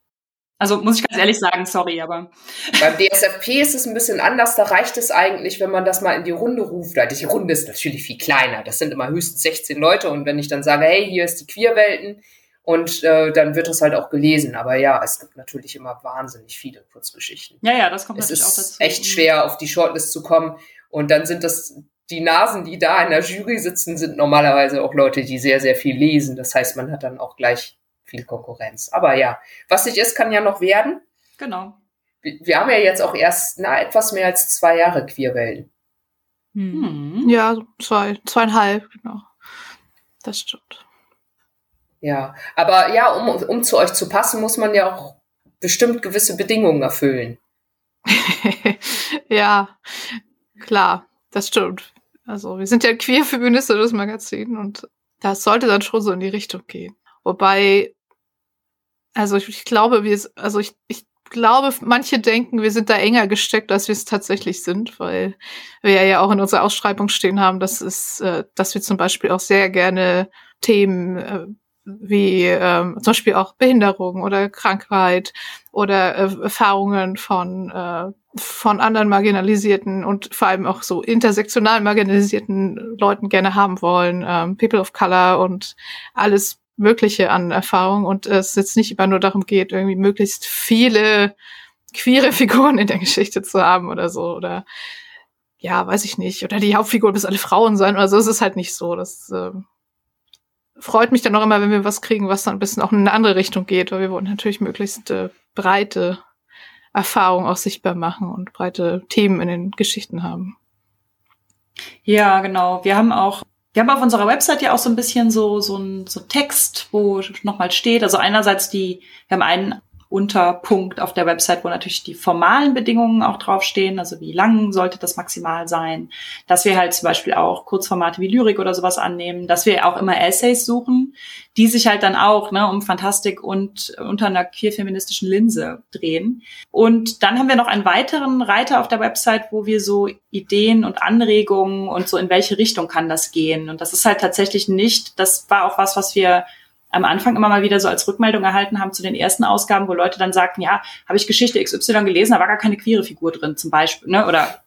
Also muss ich ganz ehrlich sagen, sorry, aber. Beim DSFP ist es ein bisschen anders. Da reicht es eigentlich, wenn man das mal in die Runde ruft. Die Runde ist natürlich viel kleiner. Das sind immer höchstens 16 Leute. Und wenn ich dann sage, hey, hier ist die Queerwelten, und äh, dann wird es halt auch gelesen. Aber ja, es gibt natürlich immer wahnsinnig viele Kurzgeschichten. Ja, ja, das kommt es natürlich ist auch dazu. echt schwer, auf die Shortlist zu kommen. Und dann sind das die Nasen, die da in der Jury sitzen, sind normalerweise auch Leute, die sehr, sehr viel lesen. Das heißt, man hat dann auch gleich viel Konkurrenz. Aber ja, was nicht ist, kann ja noch werden. Genau. Wir, wir haben ja jetzt auch erst na, etwas mehr als zwei Jahre Queerwellen. Hm. Ja, zwei, zweieinhalb, genau. Das stimmt. Ja, aber ja, um, um zu euch zu passen, muss man ja auch bestimmt gewisse Bedingungen erfüllen. ja, klar, das stimmt. Also wir sind ja queer feministisches Magazin und das sollte dann schon so in die Richtung gehen. Wobei, also ich, ich glaube, wir, also ich, ich glaube, manche denken, wir sind da enger gesteckt, als wir es tatsächlich sind, weil wir ja auch in unserer Ausschreibung stehen haben, dass es, äh, dass wir zum Beispiel auch sehr gerne Themen äh, wie ähm, zum Beispiel auch Behinderung oder Krankheit oder äh, Erfahrungen von äh, von anderen marginalisierten und vor allem auch so intersektional marginalisierten Leuten gerne haben wollen, ähm, People of Color und alles Mögliche an Erfahrung und es jetzt nicht immer nur darum geht, irgendwie möglichst viele queere Figuren in der Geschichte zu haben oder so oder ja, weiß ich nicht, oder die Hauptfigur bis alle Frauen sein oder so, es ist halt nicht so. Das äh, freut mich dann auch immer, wenn wir was kriegen, was dann ein bisschen auch in eine andere Richtung geht, weil wir wollen natürlich möglichst äh, breite Erfahrung auch sichtbar machen und breite Themen in den Geschichten haben. Ja, genau. Wir haben auch wir haben auf unserer Website ja auch so ein bisschen so, so ein so Text, wo nochmal steht. Also einerseits die, wir haben einen Unterpunkt auf der Website, wo natürlich die formalen Bedingungen auch draufstehen, also wie lang sollte das maximal sein, dass wir halt zum Beispiel auch Kurzformate wie Lyrik oder sowas annehmen, dass wir auch immer Essays suchen, die sich halt dann auch ne, um Fantastik und unter einer queer-feministischen Linse drehen. Und dann haben wir noch einen weiteren Reiter auf der Website, wo wir so Ideen und Anregungen und so in welche Richtung kann das gehen. Und das ist halt tatsächlich nicht, das war auch was, was wir am Anfang immer mal wieder so als Rückmeldung erhalten haben zu den ersten Ausgaben, wo Leute dann sagten, ja, habe ich Geschichte XY gelesen, da war gar keine queere Figur drin zum Beispiel, ne? Oder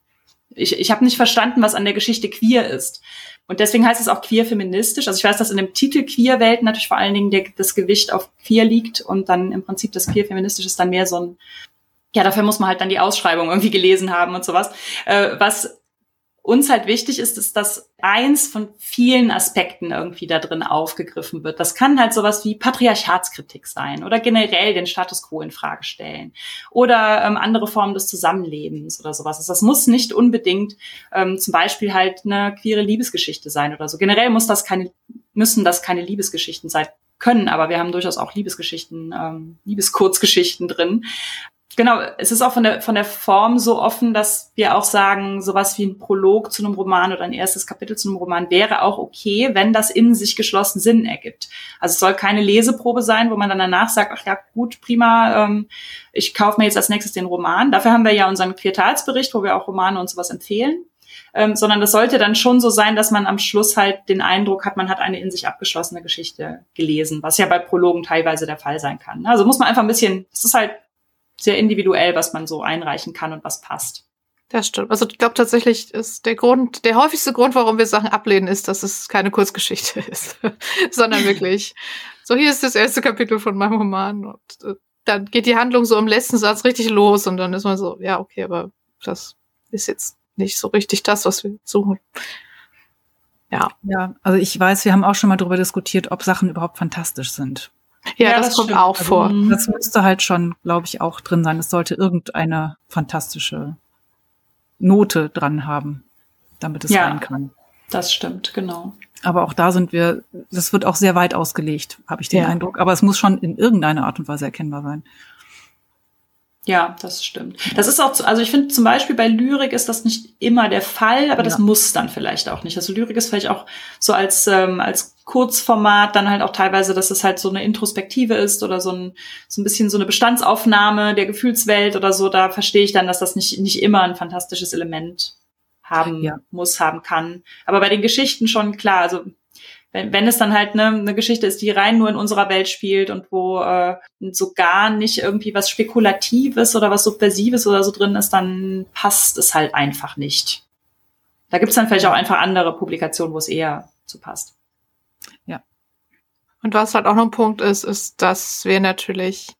ich, ich habe nicht verstanden, was an der Geschichte queer ist. Und deswegen heißt es auch queer feministisch. Also ich weiß, dass in dem Titel Queer Welt natürlich vor allen Dingen der, das Gewicht auf queer liegt und dann im Prinzip das queer feministisch ist dann mehr so ein ja, dafür muss man halt dann die Ausschreibung irgendwie gelesen haben und sowas. Äh, was uns halt wichtig ist, ist, dass eins von vielen Aspekten irgendwie da drin aufgegriffen wird. Das kann halt sowas wie Patriarchatskritik sein oder generell den Status quo in Frage stellen oder ähm, andere Formen des Zusammenlebens oder sowas. Also das muss nicht unbedingt ähm, zum Beispiel halt eine queere Liebesgeschichte sein oder so. Generell muss das keine, müssen das keine Liebesgeschichten sein können, aber wir haben durchaus auch Liebesgeschichten, ähm, Liebeskurzgeschichten drin genau, es ist auch von der, von der Form so offen, dass wir auch sagen, sowas wie ein Prolog zu einem Roman oder ein erstes Kapitel zu einem Roman wäre auch okay, wenn das in sich geschlossen Sinn ergibt. Also es soll keine Leseprobe sein, wo man dann danach sagt, ach ja, gut, prima, ähm, ich kaufe mir jetzt als nächstes den Roman. Dafür haben wir ja unseren Quartalsbericht, wo wir auch Romane und sowas empfehlen. Ähm, sondern das sollte dann schon so sein, dass man am Schluss halt den Eindruck hat, man hat eine in sich abgeschlossene Geschichte gelesen, was ja bei Prologen teilweise der Fall sein kann. Also muss man einfach ein bisschen, es ist halt sehr individuell, was man so einreichen kann und was passt. Das stimmt. Also ich glaube tatsächlich ist der Grund, der häufigste Grund, warum wir Sachen ablehnen, ist, dass es keine Kurzgeschichte ist, sondern wirklich. So hier ist das erste Kapitel von meinem Roman und äh, dann geht die Handlung so im letzten Satz richtig los und dann ist man so, ja okay, aber das ist jetzt nicht so richtig das, was wir suchen. Ja. Ja, also ich weiß, wir haben auch schon mal darüber diskutiert, ob Sachen überhaupt fantastisch sind. Ja, ja das, das, kommt stimmt. auch vor. Also, das müsste halt schon, glaube ich, auch drin sein. Es sollte irgendeine fantastische Note dran haben, damit es ja, sein kann. Das stimmt, genau. Aber auch da sind wir, das wird auch sehr weit ausgelegt, habe ich den ja. Eindruck. Aber es muss schon in irgendeiner Art und Weise erkennbar sein. Ja, das stimmt. Das ist auch, also ich finde zum Beispiel bei Lyrik ist das nicht immer der Fall, aber das ja. muss dann vielleicht auch nicht. Also Lyrik ist vielleicht auch so als, ähm, als Kurzformat dann halt auch teilweise, dass es halt so eine Introspektive ist oder so ein, so ein bisschen so eine Bestandsaufnahme der Gefühlswelt oder so. Da verstehe ich dann, dass das nicht, nicht immer ein fantastisches Element haben ja. muss, haben kann. Aber bei den Geschichten schon klar, also wenn, wenn es dann halt ne, eine Geschichte ist, die rein nur in unserer Welt spielt und wo äh, so gar nicht irgendwie was Spekulatives oder was Subversives oder so drin ist, dann passt es halt einfach nicht. Da gibt's dann vielleicht auch einfach andere Publikationen, wo es eher zu passt. Ja. Und was halt auch noch ein Punkt ist, ist, dass wir natürlich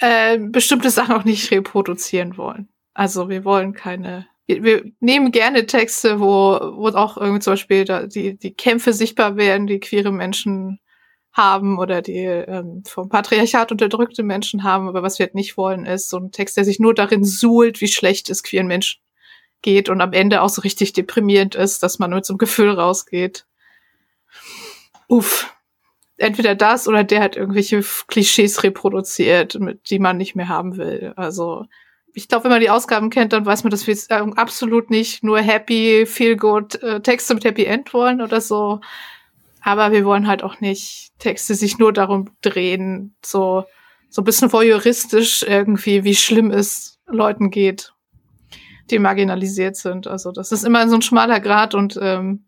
äh, bestimmte Sachen auch nicht reproduzieren wollen. Also wir wollen keine wir, wir nehmen gerne Texte, wo, wo auch irgendwie zum Beispiel da, die, die Kämpfe sichtbar werden, die queere Menschen haben oder die ähm, vom Patriarchat unterdrückte Menschen haben. Aber was wir halt nicht wollen, ist so ein Text, der sich nur darin suhlt, wie schlecht es queeren Menschen geht und am Ende auch so richtig deprimierend ist, dass man mit so einem Gefühl rausgeht. Uff. Entweder das oder der hat irgendwelche Klischees reproduziert, mit, die man nicht mehr haben will. Also ich glaube, wenn man die Ausgaben kennt, dann weiß man, dass wir äh, absolut nicht nur happy, feel good äh, Texte mit Happy End wollen oder so. Aber wir wollen halt auch nicht Texte sich nur darum drehen, so, so ein bisschen voyeuristisch irgendwie, wie schlimm es Leuten geht, die marginalisiert sind. Also das ist immer so ein schmaler Grad und ähm,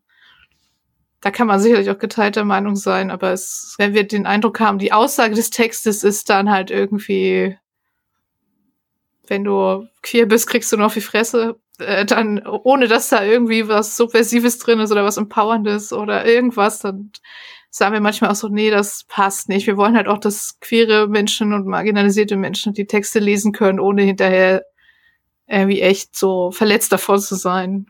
da kann man sicherlich auch geteilter Meinung sein, aber es, wenn wir den Eindruck haben, die Aussage des Textes ist dann halt irgendwie wenn du queer bist, kriegst du nur auf die Fresse, äh, dann, ohne dass da irgendwie was Subversives drin ist oder was Empowerndes oder irgendwas, dann sagen wir manchmal auch so, nee, das passt nicht. Wir wollen halt auch, dass queere Menschen und marginalisierte Menschen die Texte lesen können, ohne hinterher irgendwie echt so verletzt davor zu sein.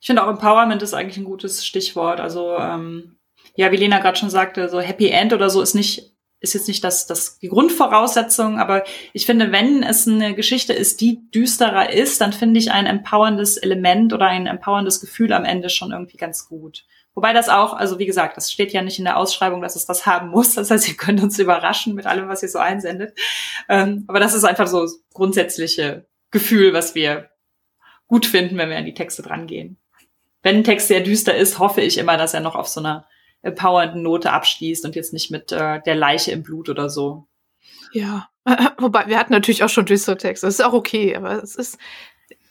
Ich finde auch Empowerment ist eigentlich ein gutes Stichwort. Also ähm, ja, wie Lena gerade schon sagte, so Happy End oder so ist nicht ist jetzt nicht das, das die Grundvoraussetzung, aber ich finde, wenn es eine Geschichte ist, die düsterer ist, dann finde ich ein empowerndes Element oder ein empowerndes Gefühl am Ende schon irgendwie ganz gut. Wobei das auch, also wie gesagt, das steht ja nicht in der Ausschreibung, dass es das haben muss. Das heißt, ihr könnt uns überraschen mit allem, was ihr so einsendet. Ähm, aber das ist einfach so das grundsätzliche Gefühl, was wir gut finden, wenn wir an die Texte drangehen. Wenn ein Text sehr düster ist, hoffe ich immer, dass er noch auf so einer empowernden Note abschließt und jetzt nicht mit äh, der Leiche im Blut oder so. Ja, wobei wir hatten natürlich auch schon düstere Texte. Das ist auch okay, aber es ist,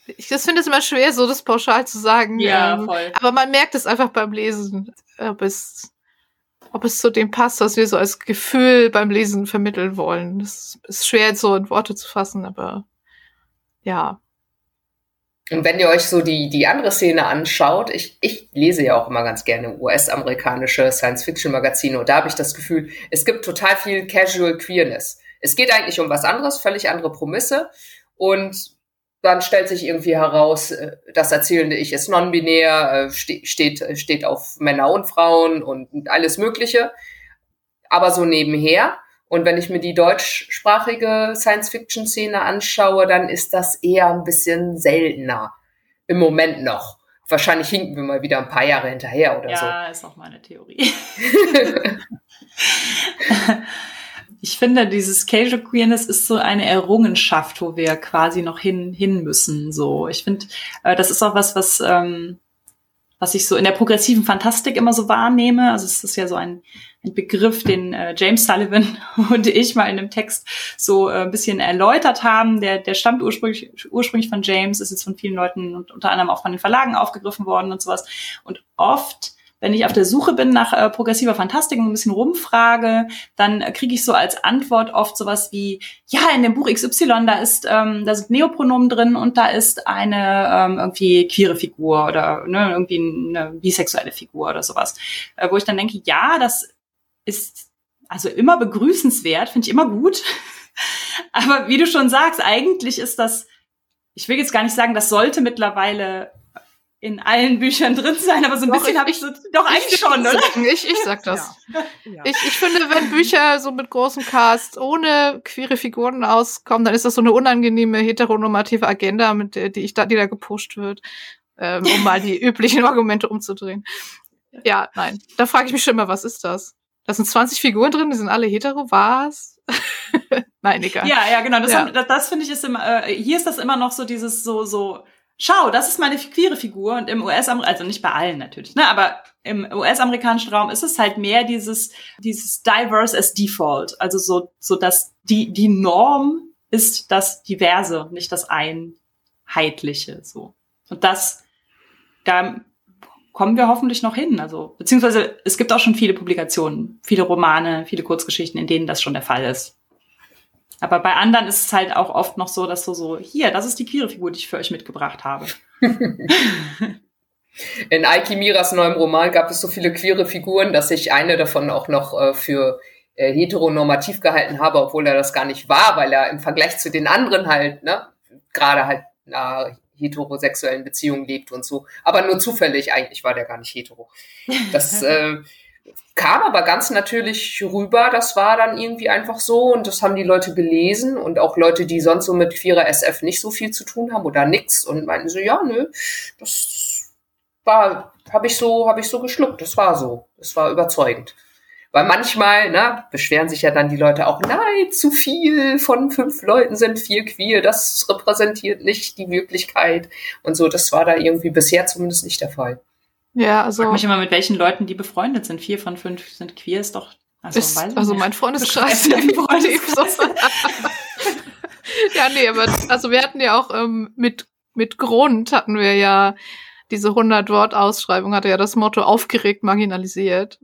ich das finde es immer schwer, so das pauschal zu sagen. Ja, ähm, voll. Aber man merkt es einfach beim Lesen, ob es, ob es zu dem passt, was wir so als Gefühl beim Lesen vermitteln wollen. Das ist schwer so in Worte zu fassen, aber ja. Und wenn ihr euch so die, die andere Szene anschaut, ich, ich lese ja auch immer ganz gerne US-amerikanische Science-Fiction-Magazine und da habe ich das Gefühl, es gibt total viel Casual Queerness. Es geht eigentlich um was anderes, völlig andere Promisse und dann stellt sich irgendwie heraus, äh, das erzählende Ich ist non-binär, äh, steht, steht auf Männer und Frauen und alles Mögliche. Aber so nebenher und wenn ich mir die deutschsprachige Science-Fiction-Szene anschaue, dann ist das eher ein bisschen seltener. Im Moment noch. Wahrscheinlich hinken wir mal wieder ein paar Jahre hinterher oder ja, so. Ja, ist auch meine Theorie. ich finde, dieses Casual Queerness ist so eine Errungenschaft, wo wir quasi noch hin, hin müssen. So, ich finde, äh, das ist auch was, was, ähm, was ich so in der progressiven Fantastik immer so wahrnehme. Also es ist ja so ein ein Begriff, den äh, James Sullivan und ich mal in einem Text so äh, ein bisschen erläutert haben. Der, der stammt ursprünglich, ursprünglich von James, ist jetzt von vielen Leuten und unter anderem auch von den Verlagen aufgegriffen worden und sowas. Und oft wenn ich auf der Suche bin nach äh, progressiver Fantastik und ein bisschen rumfrage, dann äh, kriege ich so als Antwort oft sowas wie, ja, in dem Buch XY, da ist, ähm, da sind Neopronomen drin und da ist eine ähm, irgendwie queere Figur oder ne, irgendwie eine bisexuelle Figur oder sowas. Äh, wo ich dann denke, ja, das ist also immer begrüßenswert, finde ich immer gut. Aber wie du schon sagst, eigentlich ist das, ich will jetzt gar nicht sagen, das sollte mittlerweile in allen Büchern drin sein, aber so ein doch, bisschen habe ich so, doch eigentlich schon, oder? Ich, ich sag das. Ja. Ich, ich finde, wenn Bücher so mit großem Cast ohne queere Figuren auskommen, dann ist das so eine unangenehme heteronormative Agenda, mit der, die ich da, die da gepusht wird, ähm, um mal die üblichen Argumente umzudrehen. Ja, nein. Da frage ich mich schon immer, was ist das? Da sind 20 Figuren drin, die sind alle hetero. Was? Nein, egal. Ja, ja, genau. Das, Ja. das, das finde ich ist immer, äh, hier ist das immer noch so dieses so, so, schau, das ist meine queere Figur und im US, also nicht bei allen natürlich, ne, aber im US-amerikanischen Raum ist es halt mehr dieses, dieses diverse as default. Also so, so dass die, die Norm ist das Diverse, nicht das Einheitliche, so. Und das, da kommen wir hoffentlich noch hin. Also, beziehungsweise es gibt auch schon viele Publikationen, viele Romane, viele Kurzgeschichten, in denen das schon der Fall ist. Aber bei anderen ist es halt auch oft noch so, dass du so, hier, das ist die queere Figur, die ich für euch mitgebracht habe. In Aiki Miras neuem Roman gab es so viele queere Figuren, dass ich eine davon auch noch äh, für äh, heteronormativ gehalten habe, obwohl er das gar nicht war, weil er im Vergleich zu den anderen halt, ne, gerade halt in einer heterosexuellen Beziehung lebt und so. Aber nur zufällig, eigentlich war der gar nicht hetero. Das äh, kam aber ganz natürlich rüber, das war dann irgendwie einfach so und das haben die Leute gelesen und auch Leute, die sonst so mit queerer SF nicht so viel zu tun haben oder nix und meinten so, ja, nö, das war, habe ich so, habe ich so geschluckt. Das war so. Das war überzeugend. Weil manchmal, ne, beschweren sich ja dann die Leute auch, nein, zu viel von fünf Leuten sind vier queer, das repräsentiert nicht die Wirklichkeit und so. Das war da irgendwie bisher zumindest nicht der Fall. Ja, Ich also frag mich immer, mit welchen Leuten die befreundet sind. Vier von fünf sind queer, ist doch. Also, ist, ich also mein Freundeskreis. Freundeskreis. ja, nee, aber also wir hatten ja auch ähm, mit mit Grund hatten wir ja diese 100 Wort Ausschreibung hatte ja das Motto aufgeregt marginalisiert,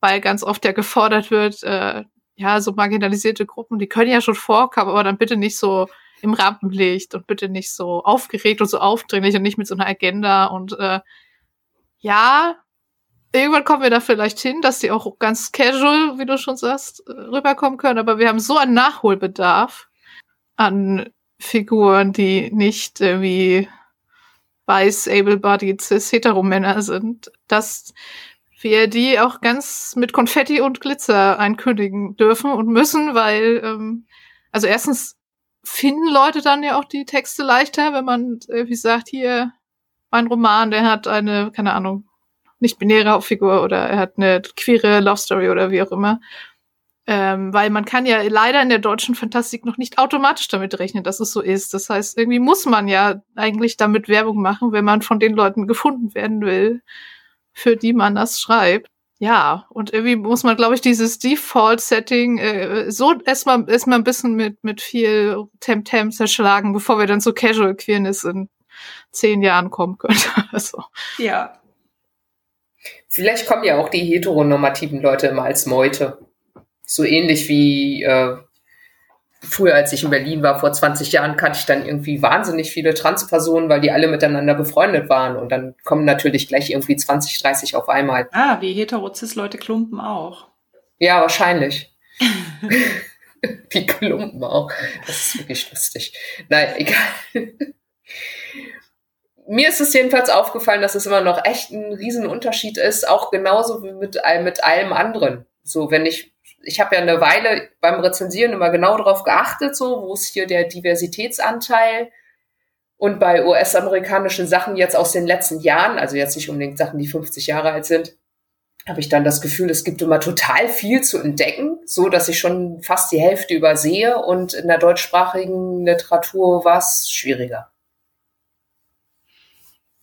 weil ganz oft ja gefordert wird, äh, ja so marginalisierte Gruppen, die können ja schon vorkommen, aber dann bitte nicht so im Rampenlicht und bitte nicht so aufgeregt und so aufdringlich und nicht mit so einer Agenda und äh, ja, irgendwann kommen wir da vielleicht hin, dass die auch ganz casual, wie du schon sagst, äh, rüberkommen können. Aber wir haben so einen Nachholbedarf an Figuren, die nicht irgendwie weiß, able-bodied, cis, hetero-Männer sind, dass wir die auch ganz mit Konfetti und Glitzer einkündigen dürfen und müssen, weil, ähm, also erstens finden Leute dann ja auch die Texte leichter, wenn man irgendwie sagt, hier, mein Roman, der hat eine, keine Ahnung, nicht-binäre Hauptfigur oder er hat eine queere Love Story oder wie auch immer. Ähm, weil man kann ja leider in der deutschen Fantastik noch nicht automatisch damit rechnen, dass es so ist. Das heißt, irgendwie muss man ja eigentlich damit Werbung machen, wenn man von den Leuten gefunden werden will, für die man das schreibt. Ja, und irgendwie muss man, glaube ich, dieses Default-Setting äh, so erstmal erstmal ein bisschen mit, mit viel Temtem zerschlagen, bevor wir dann zu Casual Queerness in zehn Jahren kommen können. also. Ja. Vielleicht kommen ja auch die heteronormativen Leute immer als Meute. So ähnlich wie äh, früher, als ich in Berlin war, vor 20 Jahren, kannte ich dann irgendwie wahnsinnig viele Transpersonen, weil die alle miteinander befreundet waren. Und dann kommen natürlich gleich irgendwie 20, 30 auf einmal. Ah, wie hetero-cis-Leute klumpen auch. Ja, wahrscheinlich. die Klumpen auch. Das ist wirklich lustig. Nein, egal. Mir ist es jedenfalls aufgefallen, dass es immer noch echt ein Riesenunterschied ist, auch genauso wie mit, mit allem anderen. So, wenn ich, ich habe ja eine Weile beim Rezensieren immer genau darauf geachtet, so, wo ist hier der Diversitätsanteil und bei US-amerikanischen Sachen jetzt aus den letzten Jahren, also jetzt nicht unbedingt Sachen, die 50 Jahre alt sind, habe ich dann das Gefühl, es gibt immer total viel zu entdecken, so dass ich schon fast die Hälfte übersehe und in der deutschsprachigen Literatur war es schwieriger.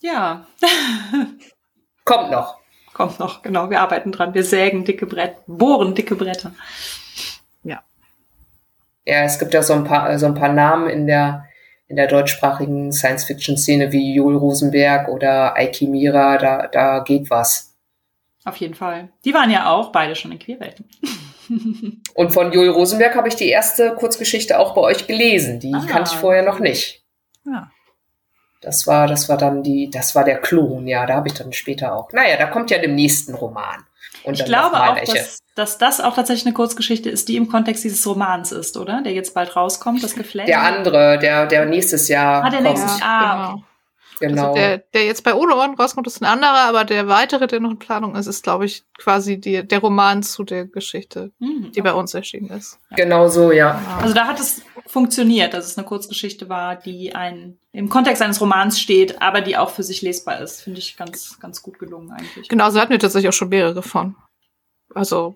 Ja. Kommt noch. Kommt noch, genau. Wir arbeiten dran. Wir sägen dicke Bretter, bohren dicke Bretter. Ja, es gibt ja so ein paar, so ein paar Namen in der, in der deutschsprachigen Science-Fiction-Szene wie Joel Rosenberg oder Aiki Mira, da, da geht was. Auf jeden Fall. Die waren ja auch beide schon in Queerwelten. Und von Joel Rosenberg habe ich die erste Kurzgeschichte auch bei euch gelesen. Die Ah. kannte ich vorher noch nicht. Ja. Das war, das war dann die, das war der Klon, ja, da habe ich dann später auch. Naja, da kommt ja dem nächsten Roman. Und Ich glaube auch, dass, dass das auch tatsächlich eine Kurzgeschichte ist, die im Kontext dieses Romans ist, oder? Der jetzt bald rauskommt, das Geflecht. Der andere, der, der nächstes Jahr Ah, der kommt. nächste- Ah, okay. Genau. Also der, der jetzt bei Ohne Ohren rauskommt, ist ein anderer, aber der weitere, der noch in Planung ist, ist, glaube ich, quasi die, der Roman zu der Geschichte, Hm, die bei uns erschienen ist. genau so, ja. Genau. Also da hat es funktioniert, dass es eine Kurzgeschichte war, die ein, im Kontext eines Romans steht, aber die auch für sich lesbar ist. Finde ich ganz, ganz gut gelungen eigentlich. Genau, so hatten wir tatsächlich auch schon mehrere von. Also,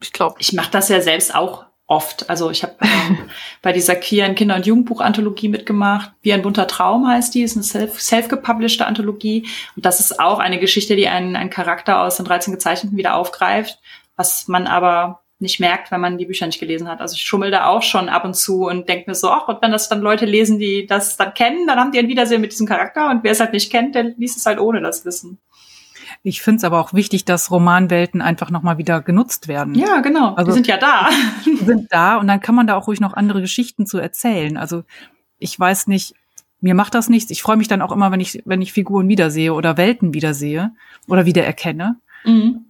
ich glaube, Ich mache das ja selbst auch oft. Also ich habe ähm, bei dieser queeren Kinder- und Jugendbuch-Anthologie mitgemacht. Wie ein bunter Traum heißt die, ist eine self- self-gepublished Anthologie. Und das ist auch eine Geschichte, die einen, einen Charakter aus den 13 Gezeichneten wieder aufgreift, was man aber nicht merkt, wenn man die Bücher nicht gelesen hat. Also ich schummel da auch schon ab und zu und denke mir so, ach, und wenn das dann Leute lesen, die das dann kennen, dann haben die ein Wiedersehen mit diesem Charakter und wer es halt nicht kennt, der liest es halt ohne das Wissen. Ich finde es aber auch wichtig, dass Romanwelten einfach nochmal wieder genutzt werden. Ja, genau. Also- die sind ja da. Die sind da und dann kann man da auch ruhig noch andere Geschichten zu erzählen. Also ich weiß nicht, mir macht das nichts. Ich freue mich dann auch immer, wenn ich, wenn ich Figuren wiedersehe oder Welten wiedersehe oder wiedererkenne. Mhm.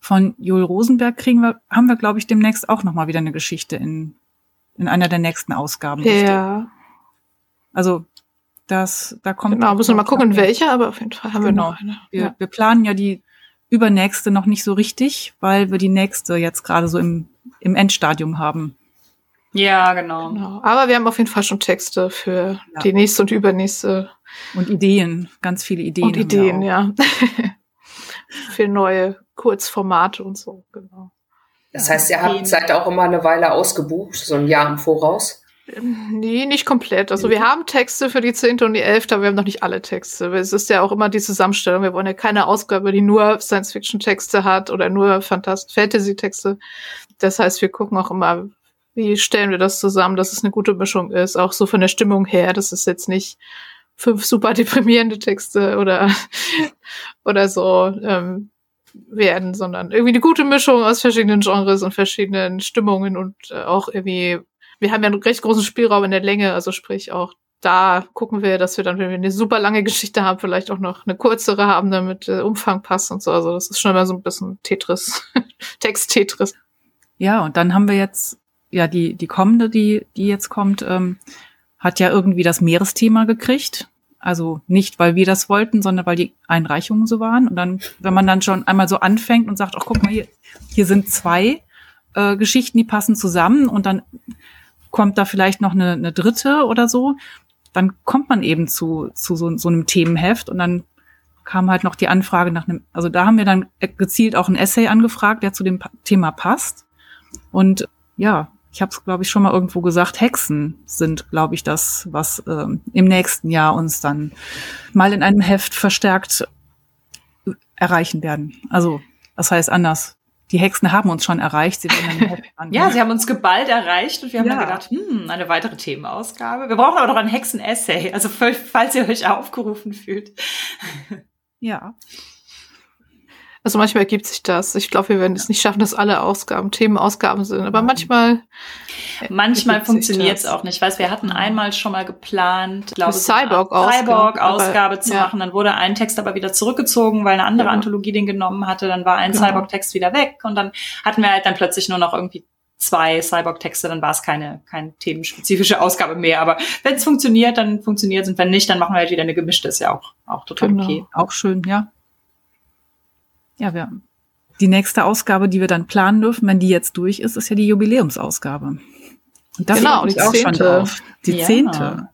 Von Joel Rosenberg kriegen wir, haben wir, glaube ich, demnächst auch nochmal wieder eine Geschichte in, in einer der nächsten Ausgaben. Ja, Also das, da kommt. genau. Müssen wir mal gucken, welche, aber auf jeden Fall haben Genau. wir noch eine. Wir, Ja. wir planen ja die übernächste noch nicht so richtig, weil wir die nächste jetzt gerade so im, im Endstadium haben. Ja, genau. Genau. Aber wir haben auf jeden Fall schon Texte für Ja. die nächste und übernächste Und Ideen, ganz viele Ideen. und Ideen, ja. für neue Kurzformate und so, genau. Das heißt, ihr habt, seid auch immer eine Weile ausgebucht, so ein Jahr im Voraus. Nee, nicht komplett. Also wir haben Texte für die zehnte und die elfte, aber wir haben noch nicht alle Texte. Es ist ja auch immer die Zusammenstellung. Wir wollen ja keine Ausgabe, die nur Science-Fiction-Texte hat oder nur Fantasy-Texte. Das heißt, wir gucken auch immer, wie stellen wir das zusammen, dass es eine gute Mischung ist, auch so von der Stimmung her. Das ist jetzt nicht fünf super deprimierende Texte oder, oder so ähm, werden, sondern irgendwie eine gute Mischung aus verschiedenen Genres und verschiedenen Stimmungen und äh, auch irgendwie wir haben ja einen recht großen Spielraum in der Länge, also sprich auch da gucken wir, dass wir dann, wenn wir eine super lange Geschichte haben, vielleicht auch noch eine kürzere haben, damit der Umfang passt und so. Also das ist schon immer so ein bisschen Tetris, Text-Tetris. Ja, und dann haben wir jetzt, ja, die, die kommende, die, die jetzt kommt, ähm, hat ja irgendwie das Meeresthema gekriegt. Also nicht, weil wir das wollten, sondern weil die Einreichungen so waren. Und dann, wenn man dann schon einmal so anfängt und sagt, ach guck mal, hier, hier sind zwei äh, Geschichten, die passen zusammen und dann kommt da vielleicht noch eine, eine dritte oder so, dann kommt man eben zu, zu so, so einem Themenheft und dann kam halt noch die Anfrage nach einem, also da haben wir dann gezielt auch ein Essay angefragt, der zu dem Thema passt. Und ja, ich habe es, glaube ich, schon mal irgendwo gesagt, Hexen sind, glaube ich, das, was ähm, im nächsten Jahr uns dann mal in einem Heft verstärkt erreichen werden. Also, das heißt anders. Die Hexen haben uns schon erreicht. Sie. Ja, sie haben uns geballt erreicht und wir haben Ja. dann gedacht, hm, eine weitere Themenausgabe. Wir brauchen aber noch ein Hexen-Essay, also falls ihr euch aufgerufen fühlt. ja. Also manchmal ergibt sich das. Ich glaube, wir werden es nicht schaffen, dass alle Ausgaben Themenausgaben sind. Aber manchmal Manchmal funktioniert es auch nicht. Ich weiß, wir hatten einmal schon mal geplant, glaube Art Cyborg-Ausgabe, aber- zu ja. machen. Dann wurde ein Text aber wieder zurückgezogen, weil eine andere Genau. Anthologie den genommen hatte. Dann war ein Genau. Cyborg-Text wieder weg und dann hatten wir halt dann plötzlich nur noch irgendwie zwei Cyborg-Texte, dann war es keine, keine themenspezifische Ausgabe mehr. Aber wenn es funktioniert, dann funktioniert es und wenn nicht, dann machen wir halt wieder eine gemischte. Ist ja auch, auch total Genau. okay. Auch schön, ja. Ja, wir die nächste Ausgabe, die wir dann planen dürfen, wenn die jetzt durch ist, ist ja die Jubiläumsausgabe. Und da Genau, freue ich mich auch schon zehnte. drauf. Die Ja. zehnte.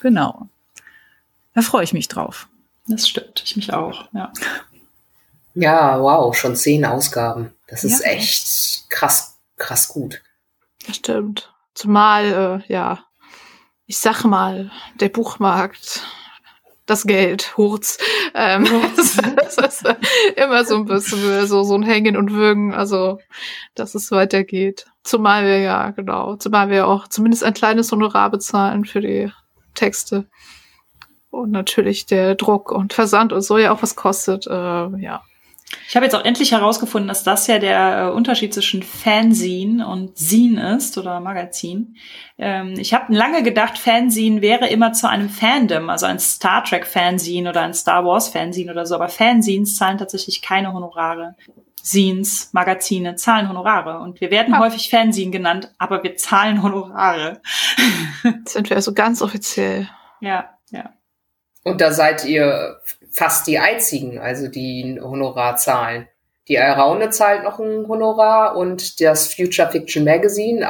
Genau. Da freue ich mich drauf. Das stimmt. Ich mich auch, ja. Ja, wow, schon zehn Ausgaben. Das ist Ja. echt krass, krass gut. Das stimmt. Zumal, äh, ja, ich sag mal, der Buchmarkt, das Geld, Hurz, ähm, das ist immer so ein bisschen so, so ein Hängen und Würgen, also, dass es weitergeht. Zumal wir ja, genau, zumal wir auch zumindest ein kleines Honorar bezahlen für die Texte. Und natürlich der Druck und Versand und so ja auch was kostet, äh, ja. Ich habe jetzt auch endlich herausgefunden, dass das ja der äh, Unterschied zwischen Fanzine und Zine ist oder Magazin. Ähm, ich habe lange gedacht, Fanzine wäre immer zu einem Fandom, also ein Star Trek Fanzine oder ein Star Wars Fanzine oder so, aber Fanzines zahlen tatsächlich keine Honorare. Zines, Magazine zahlen Honorare und wir werden Ah. häufig Fanzine genannt, aber wir zahlen Honorare. Jetzt sind wir also ganz offiziell. Ja, ja. Und da seid ihr fast die einzigen, also die ein Honorar zahlen. Die Raune zahlt noch ein Honorar und das Future Fiction Magazine.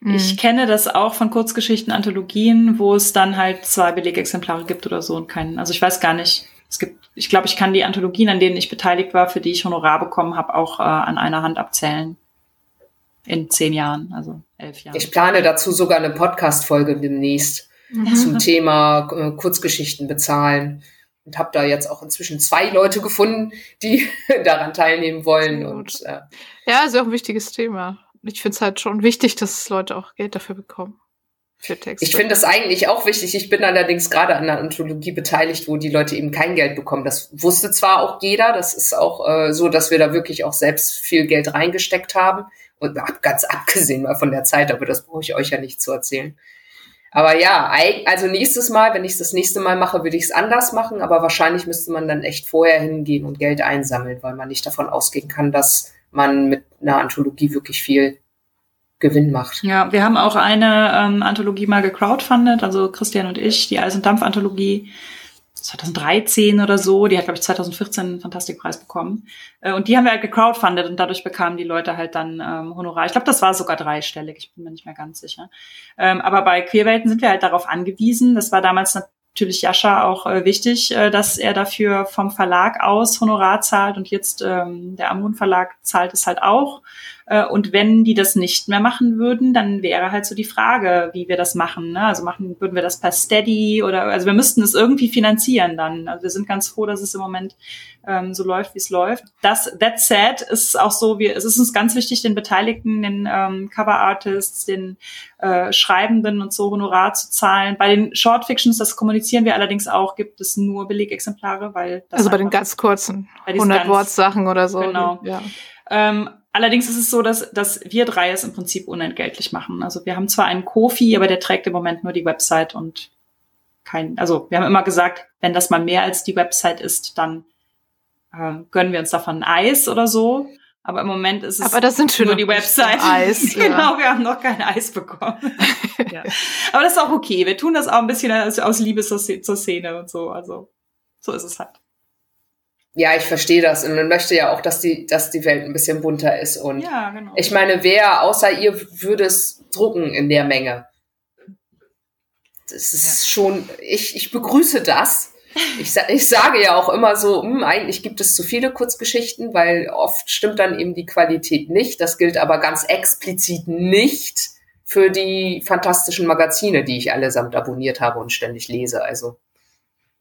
Mhm. Ich kenne das auch von Kurzgeschichten, Anthologien, wo es dann halt zwei Belegexemplare gibt oder so und keinen. Also ich weiß gar nicht. Es gibt, ich glaube, ich kann die Anthologien, an denen ich beteiligt war, für die ich Honorar bekommen habe, auch äh, an einer Hand abzählen. in zehn Jahren, also elf Jahren. Ich plane dazu sogar eine Podcast-Folge demnächst mhm. zum Thema äh, Kurzgeschichten bezahlen und habe da jetzt auch inzwischen zwei Leute gefunden, die daran teilnehmen wollen. Und, äh, ja, ist ja auch ein wichtiges Thema. Ich finde es halt schon wichtig, dass Leute auch Geld dafür bekommen. Für Texte. Ich finde das eigentlich auch wichtig. Ich bin allerdings gerade an einer Anthologie beteiligt, wo die Leute eben kein Geld bekommen. Das wusste zwar auch jeder, das ist auch äh, so, dass wir da wirklich auch selbst viel Geld reingesteckt haben. Und ganz abgesehen mal von der Zeit, aber das brauche ich euch ja nicht zu erzählen. Aber ja, also nächstes Mal, wenn ich es das nächste Mal mache, würde ich es anders machen, aber wahrscheinlich müsste man dann echt vorher hingehen und Geld einsammeln, weil man nicht davon ausgehen kann, dass man mit einer Anthologie wirklich viel Gewinn macht. Ja, wir haben auch eine ähm, Anthologie mal gecrowdfundet, also Christian und ich, die Eis- und Dampf-Anthologie 2013 oder so. Die hat, glaube ich, 2014 einen Fantastikpreis bekommen. Äh, und die haben wir halt gecrowdfundet und dadurch bekamen die Leute halt dann ähm, Honorar. Ich glaube, das war sogar dreistellig, ich bin mir nicht mehr ganz sicher. Ähm, aber bei Queerwelten sind wir halt darauf angewiesen. Das war damals natürlich Jascha auch äh, wichtig, äh, dass er dafür vom Verlag aus Honorar zahlt und jetzt ähm, der Amun Verlag zahlt es halt auch. Äh, und wenn die das nicht mehr machen würden, dann wäre halt so die Frage, wie wir das machen. Ne? Also machen würden wir das per Steady oder also wir müssten es irgendwie finanzieren dann. Also wir sind ganz froh, dass es im Moment ähm, so läuft, wie es läuft. Das that said ist auch so, wir, es ist uns ganz wichtig, den Beteiligten, den ähm, Cover Artists, den äh, Schreibenden und so Honorar zu zahlen. Bei den Short Fictions, das kommunizieren wir allerdings auch, gibt es nur Belegexemplare, weil das also bei den ganz kurzen 100 Wort Sachen oder so. Genau. Ja. Ähm, Allerdings ist es so, dass, dass wir drei es im Prinzip unentgeltlich machen. Also wir haben zwar einen Kofi, aber der trägt im Moment nur die Website und kein, also wir haben immer gesagt, wenn das mal mehr als die Website ist, dann äh, gönnen wir uns davon ein Eis oder so. Aber im Moment ist es aber das sind nur die Website. Eis, genau, ja. wir haben noch kein Eis bekommen. ja. Aber das ist auch okay. Wir tun das auch ein bisschen aus, aus Liebe zur, zur Szene und so. Also so ist es halt ja, ich verstehe das und man möchte ja auch, dass die, dass die Welt ein bisschen bunter ist. Und ja, genau. ich meine, wer außer ihr würde es drucken in der Menge? Das ist ja. schon, ich, ich begrüße das. Ich, ich sage ja auch immer so, hm, eigentlich gibt es zu viele Kurzgeschichten, weil oft stimmt dann eben die Qualität nicht. Das gilt aber ganz explizit nicht für die fantastischen Magazine, die ich allesamt abonniert habe und ständig lese. Also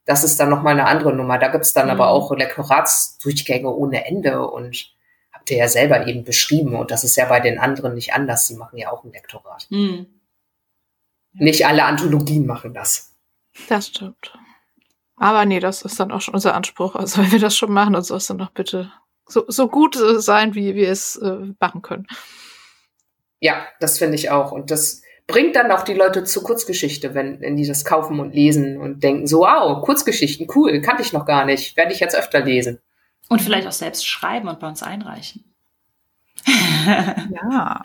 das ist dann nochmal eine andere Nummer. Da gibt's dann mhm. aber auch Lektoratsdurchgänge ohne Ende und habt ihr ja selber eben beschrieben und das ist ja bei den anderen nicht anders. Sie machen ja auch ein Lektorat. Mhm. Nicht alle Anthologien machen das. Das stimmt. Aber nee, das ist dann auch schon unser Anspruch. Also wenn wir das schon machen, dann soll es dann doch bitte so, so gut sein, wie wir es äh, machen können. Ja, das finde ich auch. Und das bringt dann auch die Leute zur Kurzgeschichte, wenn, wenn die das kaufen und lesen und denken so, wow, Kurzgeschichten, cool, kannte ich noch gar nicht, werde ich jetzt öfter lesen. Und vielleicht auch selbst schreiben und bei uns einreichen. ja,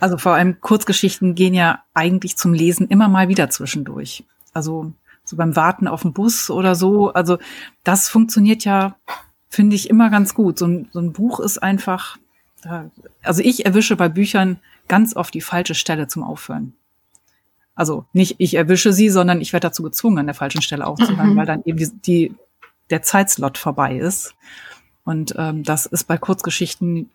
also vor allem Kurzgeschichten gehen ja eigentlich zum Lesen immer mal wieder zwischendurch. Also so beim Warten auf den Bus oder so. Also das funktioniert ja, finde ich, immer ganz gut. So ein, so ein Buch ist einfach, also ich erwische bei Büchern ganz oft die falsche Stelle zum Aufhören. Also nicht ich erwische sie, sondern ich werde dazu gezwungen, an der falschen Stelle aufzuhören, mhm. weil dann eben die, die, der Zeitslot vorbei ist. Und ähm, das ist bei Kurzgeschichten,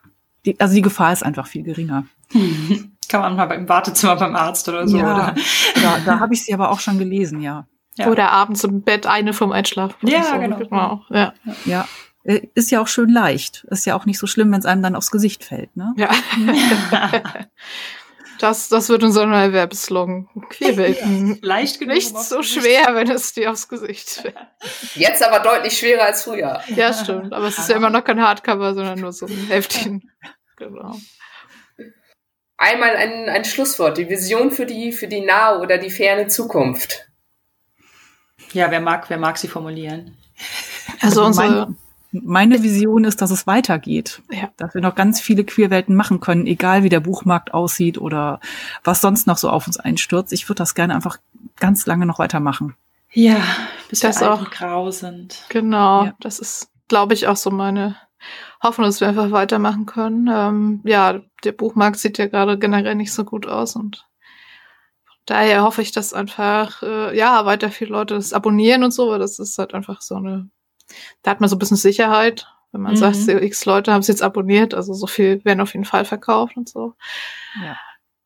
die, also die Gefahr ist einfach viel geringer. Kann man mal beim Wartezimmer beim Arzt oder so. Ja, oder? da, da habe ich sie aber auch schon gelesen, ja. ja. Oder abends im Bett eine vom Einschlafen. Ja, so. genau. genau. Ja. ja. Äh, ist ja auch schön leicht. Ist ja auch nicht so schlimm, wenn es einem dann aufs Gesicht fällt, ne? Ja. Das, das wird unser neuer Werbeslogan. Queerwelten. Leicht genug. Nicht so schwer, wenn es dir aufs Gesicht fällt. Jetzt aber deutlich schwerer als früher. Ja, stimmt. Aber es ist ja immer noch kein Hardcover, sondern nur so ein Heftchen. Genau. Einmal ein, ein Schlusswort. Die Vision für die, für die nahe oder die ferne Zukunft. Ja, wer mag, wer mag sie formulieren? Also, also unsere, meine Vision ist, dass es weitergeht. Ja. Dass wir noch ganz viele Queerwelten machen können, egal wie der Buchmarkt aussieht oder was sonst noch so auf uns einstürzt. Ich würde das gerne einfach ganz lange noch weitermachen. Ja, bis das wir auch grau sind. Genau, ja. das ist, glaube ich, auch so meine Hoffnung, dass wir einfach weitermachen können. Ähm, ja, der Buchmarkt sieht ja gerade generell nicht so gut aus und daher hoffe ich, dass einfach, äh, ja, weiter viele Leute das abonnieren und so, weil das ist halt einfach so eine da hat man so ein bisschen Sicherheit, Wenn man mhm. sagt, x Leute haben es jetzt abonniert, also so viel werden auf jeden Fall verkauft und so. Ja.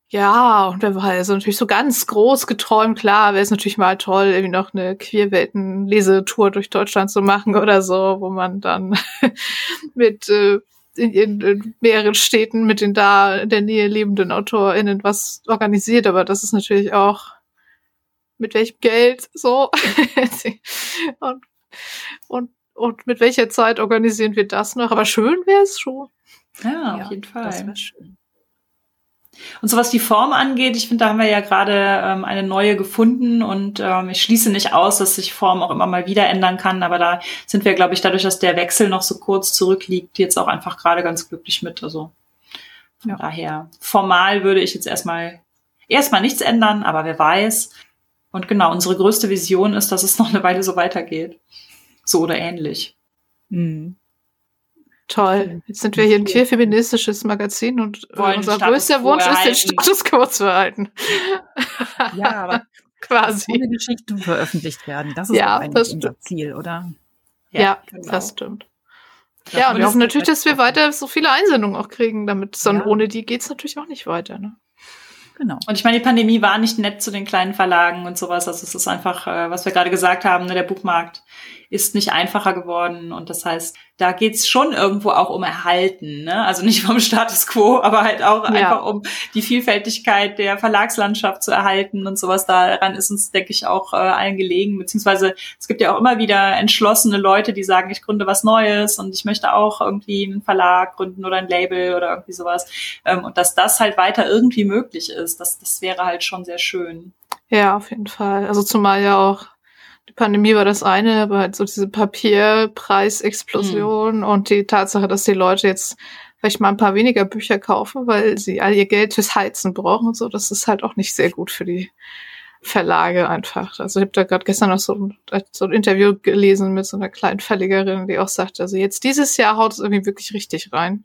Ja, und wer weiß, also natürlich so ganz groß geträumt, klar, wäre es natürlich mal toll, irgendwie noch eine Queerwelten-Lesetour durch Deutschland zu machen oder so, wo man dann mit äh, in, in, in mehreren Städten mit den da in der Nähe lebenden AutorInnen was organisiert, aber das ist natürlich auch mit welchem Geld so und, und, und mit welcher Zeit organisieren wir das noch, aber schön wäre es schon. Ja, auf jeden Fall. Das wäre schön. Und so was die Form angeht, ich finde, da haben wir ja gerade ähm, eine neue gefunden und ähm, ich schließe nicht aus, dass sich Form auch immer mal wieder ändern kann, aber da sind wir, glaube ich, dadurch, dass der Wechsel noch so kurz zurückliegt, jetzt auch einfach gerade ganz glücklich mit. Also von ja. daher, formal würde ich jetzt erstmal erstmal nichts ändern, aber wer weiß. Und genau, unsere größte Vision ist, dass es noch eine Weile so weitergeht. So oder ähnlich. Mhm. Toll. Jetzt sind wir hier ein queerfeministisches Magazin und äh, Wollen unser größter Wunsch ist, den Status quo zu erhalten. Ja, aber quasi. Ohne Geschichten veröffentlicht werden. Das ist ja, eigentlich unser Ziel, oder? Ja, ja genau. das stimmt. Ja, ja und wir hoffen natürlich, dass wir weiter so viele Einsendungen auch kriegen, damit, sondern ja. ohne die geht's natürlich auch nicht weiter. Ne? Genau. Und ich meine, die Pandemie war nicht nett zu den kleinen Verlagen und sowas. Also es ist einfach, äh, was wir gerade gesagt haben, ne, der Buchmarkt ist nicht einfacher geworden. Und das heißt, da geht's schon irgendwo auch um Erhalten. Ne? Also nicht vom Status quo, aber halt auch ja. einfach um die Vielfältigkeit der Verlagslandschaft zu erhalten und sowas. Daran ist uns, denke ich, auch äh, allen gelegen. Beziehungsweise es gibt ja auch immer wieder entschlossene Leute, die sagen, ich gründe was Neues und ich möchte auch irgendwie einen Verlag gründen oder ein Label oder irgendwie sowas. Ähm, und dass das halt weiter irgendwie möglich ist, das, das wäre halt schon sehr schön. Ja, auf jeden Fall. Also zumal ja auch Pandemie war das eine, aber halt so diese Papierpreisexplosion mhm. und die Tatsache, dass die Leute jetzt vielleicht mal ein paar weniger Bücher kaufen, weil sie all ihr Geld fürs Heizen brauchen und so, das ist halt auch nicht sehr gut für die Verlage einfach. Also ich habe da gerade gestern noch so ein, so ein Interview gelesen mit so einer kleinen Verlegerin, die auch sagt, also jetzt dieses Jahr haut es irgendwie wirklich richtig rein.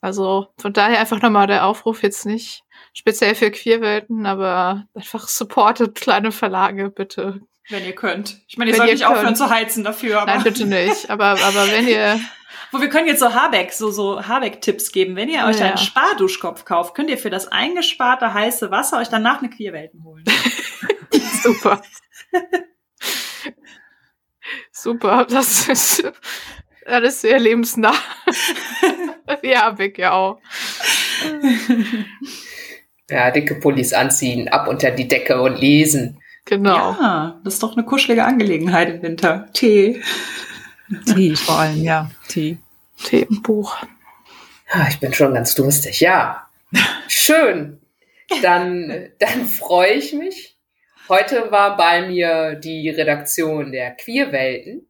Also von daher einfach nochmal der Aufruf jetzt nicht speziell für Queerwelten, aber einfach supportet kleine Verlage, bitte. Wenn ihr könnt. Ich meine, ihr sollt nicht könnt. aufhören zu heizen dafür. Aber Nein, bitte nicht. Aber, aber wenn ihr. Wo wir können jetzt so Habeck, so, so Habeck-Tipps geben. Wenn ihr euch ja. einen Sparduschkopf kauft, könnt ihr für das eingesparte heiße Wasser euch danach eine Queerwelten holen. Super. Super. Das ist alles sehr lebensnah. ja, Habeck ja auch. Ja, dicke Pullis anziehen, ab unter die Decke und lesen. Genau. Ja, das ist doch eine kuschelige Angelegenheit im Winter. Tee. Tee vor allem, ja. Tee. Tee und Buch. Ich bin schon ganz durstig. Ja. Schön. Dann, dann freue ich mich. Heute war bei mir die Redaktion der Queerwelten.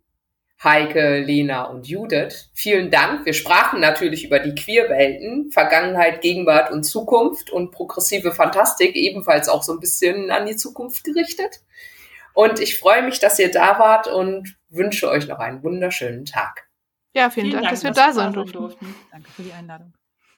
Heike, Lena und Judith. Vielen Dank. Wir sprachen natürlich über die Queerwelten, Vergangenheit, Gegenwart und Zukunft und progressive Fantastik, ebenfalls auch so ein bisschen an die Zukunft gerichtet. Und ich freue mich, dass ihr da wart und wünsche euch noch einen wunderschönen Tag. Ja, vielen, vielen Dank, Dank, dass wir da sein durften. Danke für die Einladung.